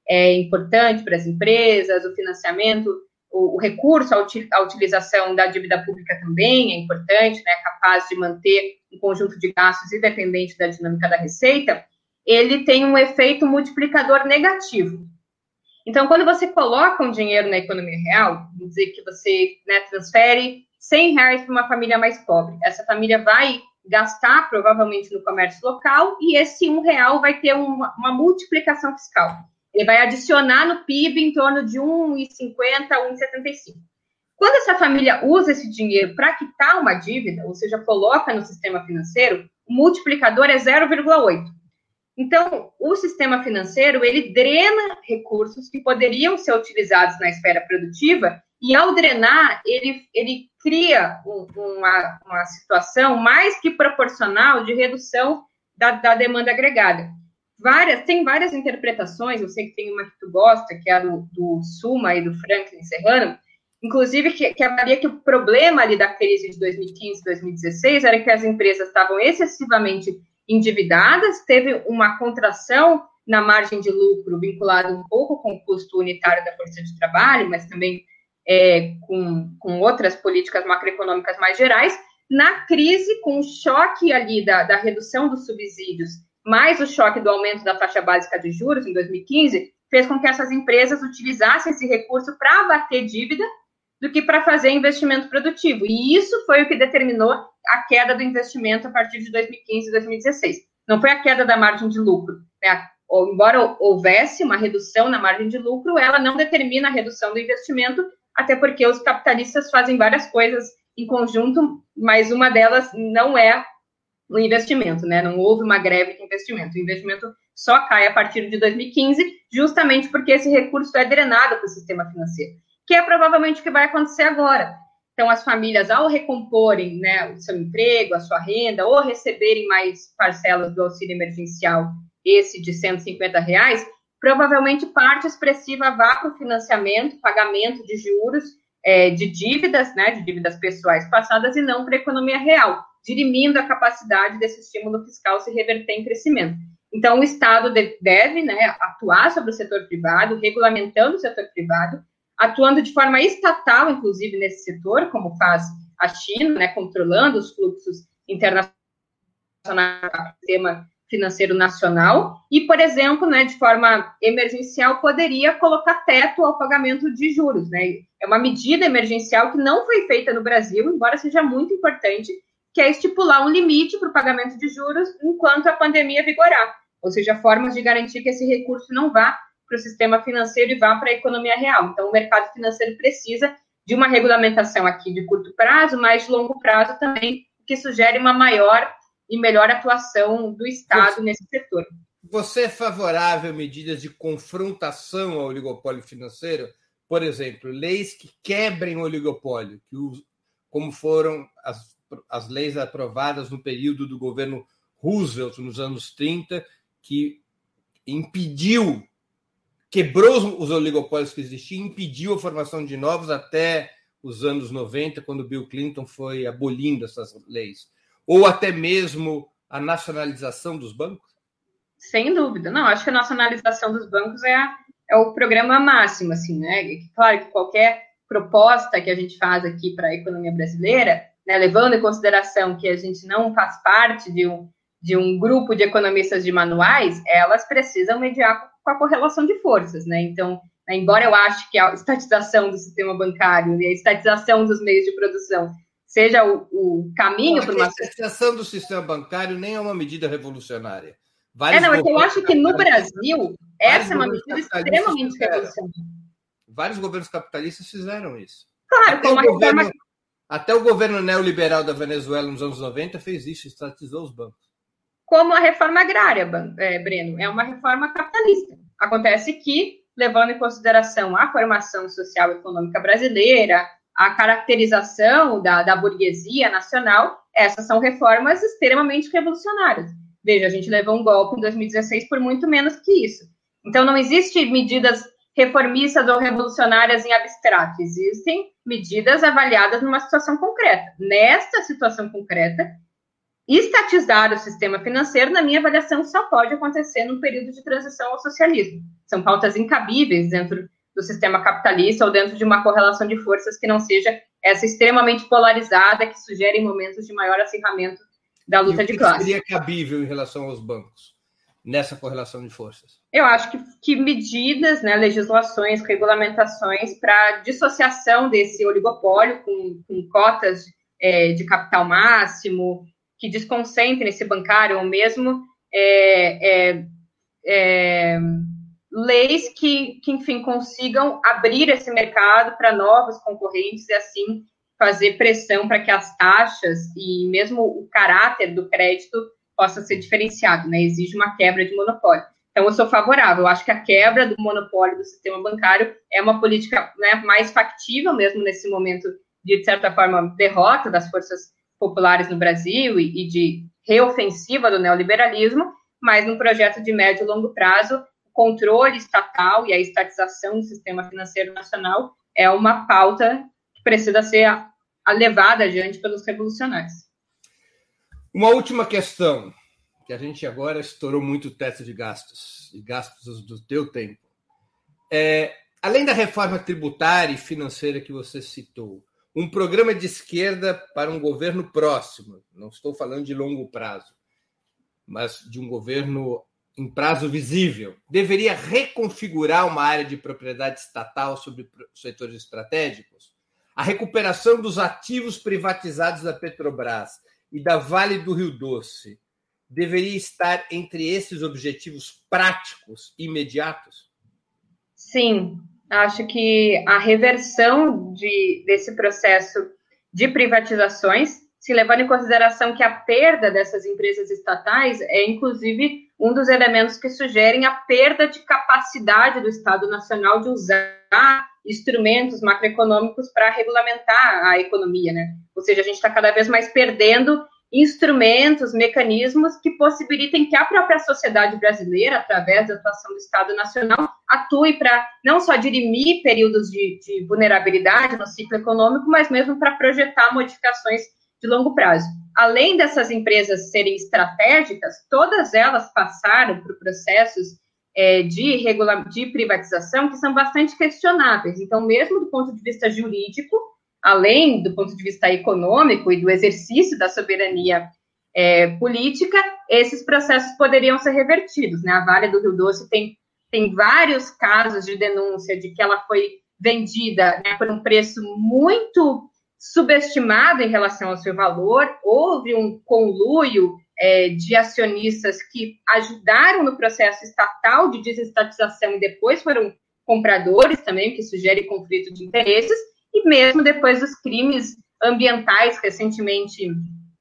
é importante para as empresas, o financiamento, o, o recurso à, utilização da dívida pública também é importante, né, capaz de manter um conjunto de gastos independente da dinâmica da receita, ele tem um efeito multiplicador negativo. Então, quando você coloca um dinheiro na economia real, vamos dizer que você né, transfere 100 reais para uma família mais pobre, essa família vai gastar provavelmente no comércio local e esse um real vai ter uma, uma multiplicação fiscal. Ele vai adicionar no PIB em torno de 1,50, 1,75. Quando essa família usa esse dinheiro para quitar uma dívida, ou seja, coloca no sistema financeiro, o multiplicador é 0,8. Então, o sistema financeiro, ele drena recursos que poderiam ser utilizados na esfera produtiva e, ao drenar, ele, ele cria um, uma, uma situação mais que proporcional de redução da, da demanda agregada. Várias, tem várias interpretações, eu sei que tem uma que tu gosta, que é a do, do Suma e do Franklin Serrano, inclusive que, que avalia que o problema ali da crise de 2015, 2016 era que as empresas estavam excessivamente endividadas, teve uma contração na margem de lucro vinculada um pouco com o custo unitário da força de trabalho, mas também é, com, com outras políticas macroeconômicas mais gerais. Na crise, com o choque ali da, da redução dos subsídios, mais o choque do aumento da taxa básica de juros em 2015, fez com que essas empresas utilizassem esse recurso para abater dívida do que para fazer investimento produtivo. E isso foi o que determinou a queda do investimento a partir de 2015 e 2016. Não foi a queda da margem de lucro. Né? Embora houvesse uma redução na margem de lucro, ela não determina a redução do investimento, até porque os capitalistas fazem várias coisas em conjunto, mas uma delas não é o investimento, né? Não houve uma greve de investimento. O investimento só cai a partir de 2015, justamente porque esse recurso é drenado para o sistema financeiro que é provavelmente o que vai acontecer agora. Então, as famílias, ao recomporem né, o seu emprego, a sua renda, ou receberem mais parcelas do auxílio emergencial, esse de 150 reais, provavelmente parte expressiva vá para o financiamento, pagamento de juros, é, de dívidas, né, de dívidas pessoais passadas, e não para a economia real, dirimindo a capacidade desse estímulo fiscal se reverter em crescimento. Então, o Estado deve né, atuar sobre o setor privado, regulamentando o setor privado, atuando de forma estatal, inclusive, nesse setor, como faz a China, né, controlando os fluxos internacionais do sistema financeiro nacional, e, por exemplo, né, de forma emergencial, poderia colocar teto ao pagamento de juros. Né? É uma medida emergencial que não foi feita no Brasil, embora seja muito importante, que é estipular um limite para o pagamento de juros enquanto a pandemia vigorar, ou seja, formas de garantir que esse recurso não vá para o sistema financeiro e vá para a economia real. Então, o mercado financeiro precisa de uma regulamentação aqui de curto prazo, mas de longo prazo também, que sugere uma maior e melhor atuação do Estado você, nesse setor. Você é favorável a medidas de confrontação ao oligopólio financeiro? Por exemplo, leis que quebrem o oligopólio, que como foram as, as leis aprovadas no período do governo Roosevelt, nos anos 30, que impediu quebrou os oligopólios que existiam, impediu a formação de novos até os anos 90, quando Bill Clinton foi abolindo essas leis. Ou até mesmo a nacionalização dos bancos? Sem dúvida. Não, acho que a nacionalização dos bancos é, a, é o programa máximo, assim, né? Claro que qualquer proposta que a gente faz aqui para a economia brasileira, né, levando em consideração que a gente não faz parte de um, de um grupo de economistas de manuais, elas precisam mediar com a correlação de forças, né? Então, né, embora eu ache que a estatização do sistema bancário e a estatização dos meios de produção seja o, o caminho para uma... A estatização do sistema bancário nem é uma medida revolucionária. Vários é, não, mas eu acho que no Brasil, essa é uma medida extremamente revolucionária. Vários governos capitalistas fizeram isso. Claro, até, o governo, até o governo neoliberal da Venezuela nos anos 90 fez isso, estatizou os bancos como a reforma agrária, é, Breno, é uma reforma capitalista. Acontece que, levando em consideração a formação social e econômica brasileira, a caracterização da, da burguesia nacional, essas são reformas extremamente revolucionárias. Veja, a gente levou um golpe em 2016 por muito menos que isso. Então, não existe medidas reformistas ou revolucionárias em abstrato, existem medidas avaliadas numa situação concreta. Nesta situação concreta, Estatizar o sistema financeiro, na minha avaliação, só pode acontecer num período de transição ao socialismo. São pautas incabíveis dentro do sistema capitalista ou dentro de uma correlação de forças que não seja essa extremamente polarizada que sugere momentos de maior acirramento da luta de classe. seria cabível em relação aos bancos? nessa correlação de forças? Eu acho que, que medidas, né, legislações, regulamentações para dissociação desse oligopólio com, com cotas é, de capital máximo, que desconcentrem esse bancário, ou mesmo é, é, é, leis que, que, enfim, consigam abrir esse mercado para novos concorrentes e assim fazer pressão para que as taxas e mesmo o caráter do crédito possa ser diferenciado, né? Exige uma quebra de monopólio. Então, eu sou favorável. Eu acho que a quebra do monopólio do sistema bancário é uma política né, mais factível, mesmo nesse momento de, de certa forma, derrota das forças populares no Brasil e, e de reofensiva do neoliberalismo, mas num projeto de médio e longo prazo, o controle estatal e a estatização do sistema financeiro nacional é uma pauta que precisa ser levada adiante pelos revolucionários. Uma última questão, que a gente agora estourou muito o teto de gastos, e gastos do teu tempo. É, além da reforma tributária e financeira que você citou, um programa de esquerda para um governo próximo, não estou falando de longo prazo, mas de um governo em prazo visível, deveria reconfigurar uma área de propriedade estatal sobre setores estratégicos? A recuperação dos ativos privatizados da Petrobras e da Vale do Rio Doce deveria estar entre esses objetivos práticos imediatos? Sim, acho que a reversão de, desse processo de privatizações, se levando em consideração que a perda dessas empresas estatais é, inclusive, um dos elementos que sugerem a perda de capacidade do Estado Nacional de usar instrumentos macroeconômicos para regulamentar a economia, né? Ou seja, a gente está cada vez mais perdendo instrumentos, mecanismos que possibilitem que a própria sociedade brasileira, através da atuação do Estado Nacional, atue para não só dirimir períodos de, de vulnerabilidade no ciclo econômico, mas mesmo para projetar modificações de longo prazo. Além dessas empresas serem estratégicas, todas elas passaram por processos é, de, de privatização que são bastante questionáveis. Então, mesmo do ponto de vista jurídico, além do ponto de vista econômico e do exercício da soberania é, política, esses processos poderiam ser revertidos. Né? A Vale do Rio Doce tem, tem vários casos de denúncia de que ela foi vendida né, por um preço muito subestimado em relação ao seu valor, houve um conluio é, de acionistas que ajudaram no processo estatal de desestatização e depois foram compradores também, que sugere conflito de interesses, e mesmo depois dos crimes ambientais recentemente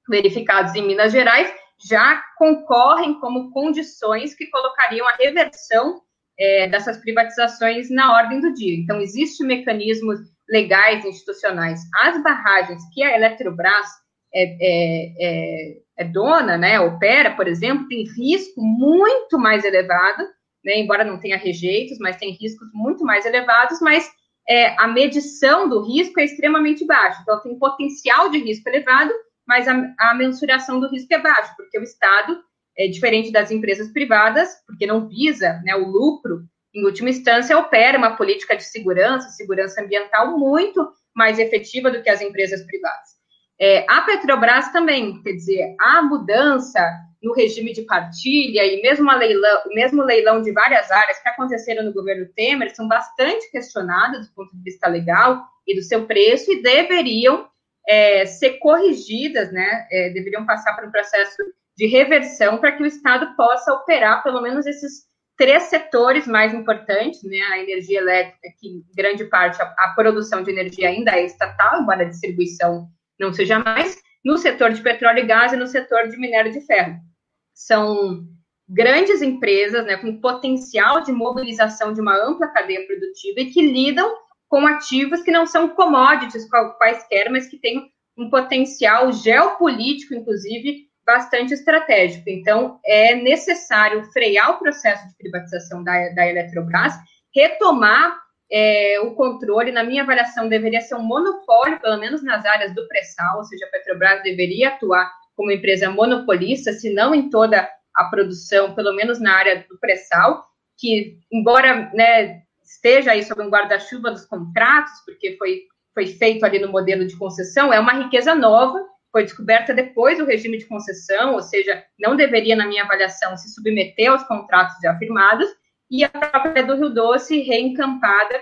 verificados em Minas Gerais, já concorrem como condições que colocariam a reversão é, dessas privatizações na ordem do dia. Então, existem mecanismos legais institucionais. As barragens que a Eletrobras é, é, é, é, dona, né, opera, por exemplo, tem risco muito mais elevado, né, embora não tenha rejeitos, mas tem riscos muito mais elevados, mas é, a medição do risco é extremamente baixa. Então, tem potencial de risco elevado, mas a, a mensuração do risco é baixa, porque o Estado, é diferente das empresas privadas, porque não visa né, o lucro, em última instância, opera uma política de segurança, segurança ambiental muito mais efetiva do que as empresas privadas. É, a Petrobras também, quer dizer, a mudança no regime de partilha e mesmo, leilão, mesmo leilão de várias áreas que aconteceram no governo Temer são bastante questionadas do ponto de vista legal e do seu preço e deveriam é, ser corrigidas, né? É, deveriam passar por um processo de reversão para que o Estado possa operar pelo menos esses três setores mais importantes, né? A energia elétrica, que em grande parte a, a produção de energia ainda é estatal, embora a distribuição não seja mais, no setor de petróleo e gás e no setor de minério de ferro. São grandes empresas né, com potencial de mobilização de uma ampla cadeia produtiva e que lidam com ativos que não são commodities quaisquer, mas que têm um potencial geopolítico, inclusive, bastante estratégico. Então, é necessário frear o processo de privatização da, da Eletrobras, retomar é, o controle, na minha avaliação, deveria ser um monopólio, pelo menos nas áreas do pré-sal, ou seja, a Petrobras deveria atuar como empresa monopolista, se não em toda a produção, pelo menos na área do pré-sal, que, embora né, esteja aí sob um guarda-chuva dos contratos, porque foi, foi feito ali no modelo de concessão, é uma riqueza nova, foi descoberta depois do regime de concessão, ou seja, não deveria, na minha avaliação, se submeter aos contratos já firmados, e a própria do Rio Doce reencampada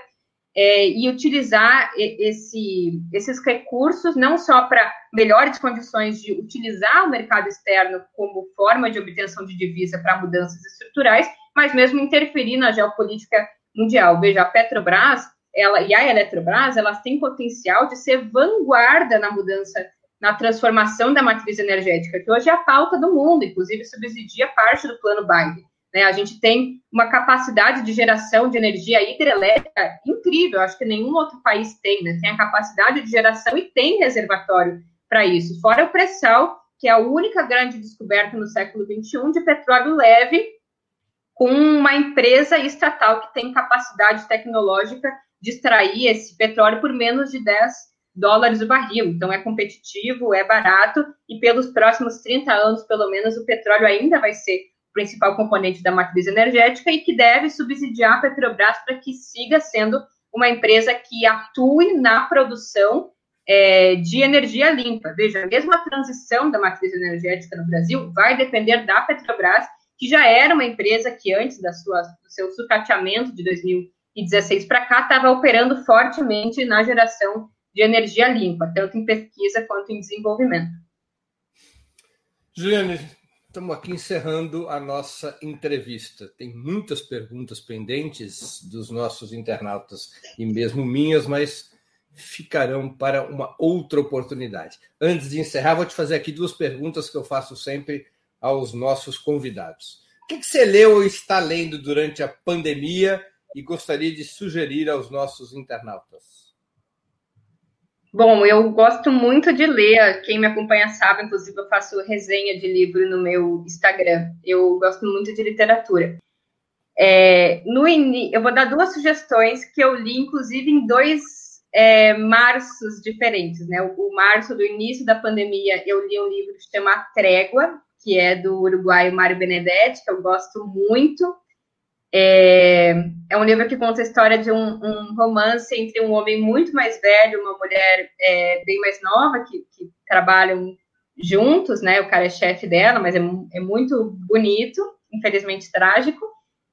é, e utilizar esse, esses recursos não só para melhores condições de utilizar o mercado externo como forma de obtenção de divisa para mudanças estruturais, mas mesmo interferir na geopolítica mundial. Veja, a Petrobras ela, e a Eletrobras, elas têm potencial de ser vanguarda na mudança, na transformação da matriz energética, que hoje é a pauta do mundo, inclusive subsidia parte do plano Biden. Né? A gente tem uma capacidade de geração de energia hidrelétrica incrível, acho que nenhum outro país tem, né? Tem a capacidade de geração e tem reservatório para isso. Fora o pré-sal, que é a única grande descoberta no século XXI de petróleo leve, com uma empresa estatal que tem capacidade tecnológica de extrair esse petróleo por menos de 10 dólares o barril. Então, é competitivo, é barato, e pelos próximos 30 anos, pelo menos, o petróleo ainda vai ser principal componente da matriz energética e que deve subsidiar a Petrobras para que siga sendo uma empresa que atue na produção é, de energia limpa. Veja, mesmo a transição da matriz energética no Brasil vai depender da Petrobras, que já era uma empresa que antes da sua, do seu sucateamento de 2016 para cá estava operando fortemente na geração de energia limpa, tanto em pesquisa quanto em desenvolvimento. Juliane, Estamos aqui encerrando a nossa entrevista. Tem muitas perguntas pendentes dos nossos internautas e mesmo minhas, mas ficarão para uma outra oportunidade. Antes de encerrar, vou te fazer aqui duas perguntas que eu faço sempre aos nossos convidados. O que você leu ou está lendo durante a pandemia e gostaria de sugerir aos nossos internautas? Bom, eu gosto muito de ler. Quem me acompanha sabe, inclusive, eu faço resenha de livro no meu Instagram. Eu gosto muito de literatura. É, no Eu vou dar duas sugestões que eu li, inclusive, em dois é, marços diferentes. Né? O, o, março do início da pandemia, eu li um livro que se chama Trégua, que é do uruguaio Mário Benedetti, que eu gosto muito. É, é um livro que conta a história de um, um, romance entre um homem muito mais velho e uma mulher é, bem mais nova, que, que, trabalham juntos, né? O cara é chefe dela, mas é, é muito bonito, infelizmente trágico.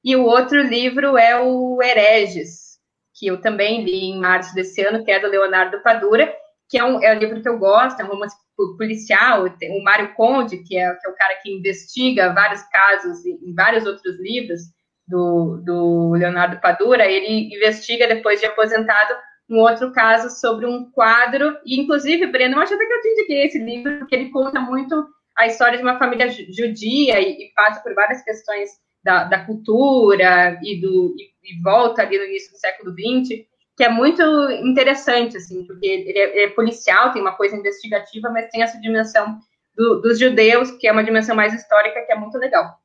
E o outro livro é o Hereges, que eu também li em março desse ano, que é do Leonardo Padura, que é um, é um livro que eu gosto, é um romance policial. O Mário Conde, que é, que é o cara que investiga vários casos em vários outros livros, do, do Leonardo Padura, ele investiga, depois de aposentado, um outro caso sobre um quadro, e inclusive, Breno, eu acho até que eu te indiquei esse livro, porque ele conta muito a história de uma família judia e, e passa por várias questões da, da cultura e, do, e, e, volta ali no início do século XX, que é muito interessante, assim, porque ele é, é policial, tem uma coisa investigativa, mas tem essa dimensão do, dos judeus, que é uma dimensão mais histórica, que é muito legal.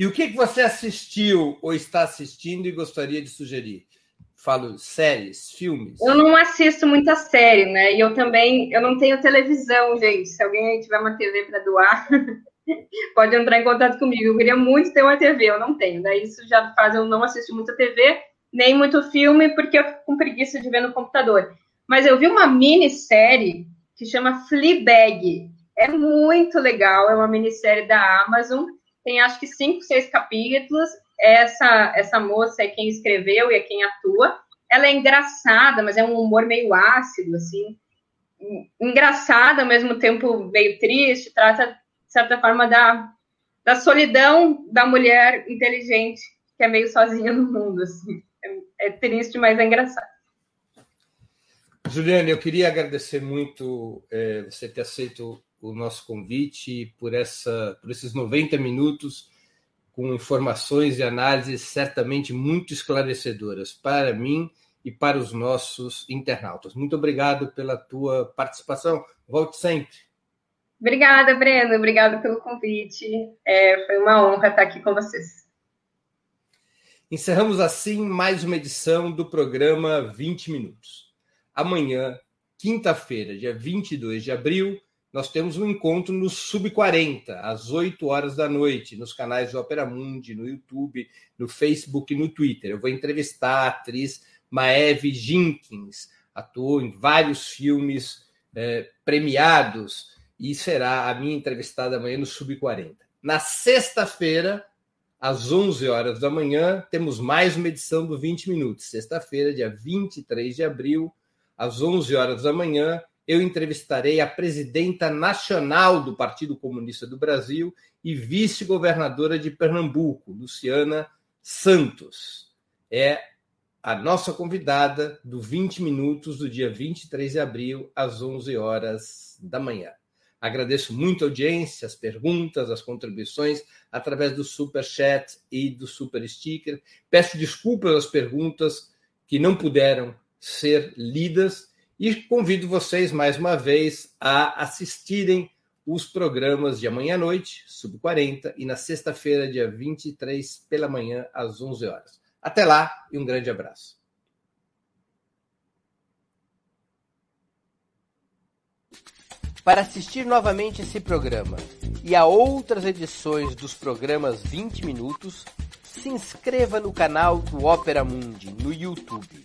E o que você assistiu ou está assistindo e gostaria de sugerir? Falo séries, filmes. Eu não assisto muita série, né? E eu também, eu não tenho televisão, gente. Se alguém tiver uma TV para doar, pode entrar em contato comigo. Eu queria muito ter uma TV, eu não tenho. Daí isso já faz eu não assistir muita TV, nem muito filme, porque eu fico com preguiça de ver no computador. Mas eu vi uma minissérie que chama Fleabag. É muito legal, é uma minissérie da Amazon tem acho que cinco, seis capítulos. Essa, essa moça é quem escreveu e é quem atua. Ela é engraçada, mas é um humor meio ácido, assim. Engraçada, ao mesmo tempo meio triste, trata, de certa forma, da, da solidão da mulher inteligente que é meio sozinha no mundo, assim. É, é triste, mas é engraçado. Juliane, eu queria agradecer muito é, você ter aceito o nosso convite, por, essa, por esses 90 minutos com informações e análises certamente muito esclarecedoras para mim e para os nossos internautas. Muito obrigado pela tua participação. Volte sempre. Obrigada, Breno. Obrigada pelo convite. É, foi uma honra estar aqui com vocês. Encerramos assim mais uma edição do programa 20 Minutos. Amanhã, quinta-feira, dia 22 de abril, nós temos um encontro no Sub-40, às 8 horas da noite, nos canais do Opera Mundi, no YouTube, no Facebook e no Twitter. Eu vou entrevistar a atriz Maeve Jenkins, atuou em vários filmes é, premiados e será a minha entrevistada amanhã no Sub-40. Na sexta-feira, às 11 horas da manhã, temos mais uma edição do 20 Minutos. Sexta-feira, dia 23 de abril, às 11 horas da manhã, eu entrevistarei a presidenta nacional do Partido Comunista do Brasil e vice-governadora de Pernambuco, Luciana Santos. É a nossa convidada do 20 Minutos do dia 23 de abril, às 11 horas da manhã. Agradeço muito a audiência, as perguntas, as contribuições através do Super Chat e do Super Sticker. Peço desculpas às perguntas que não puderam ser lidas e convido vocês mais uma vez a assistirem os programas de amanhã à noite, sub 40, e na sexta-feira, dia 23, pela manhã, às 11 horas. Até lá e um grande abraço. Para assistir novamente esse programa e a outras edições dos programas 20 Minutos, se inscreva no canal do Opera Mundi no YouTube.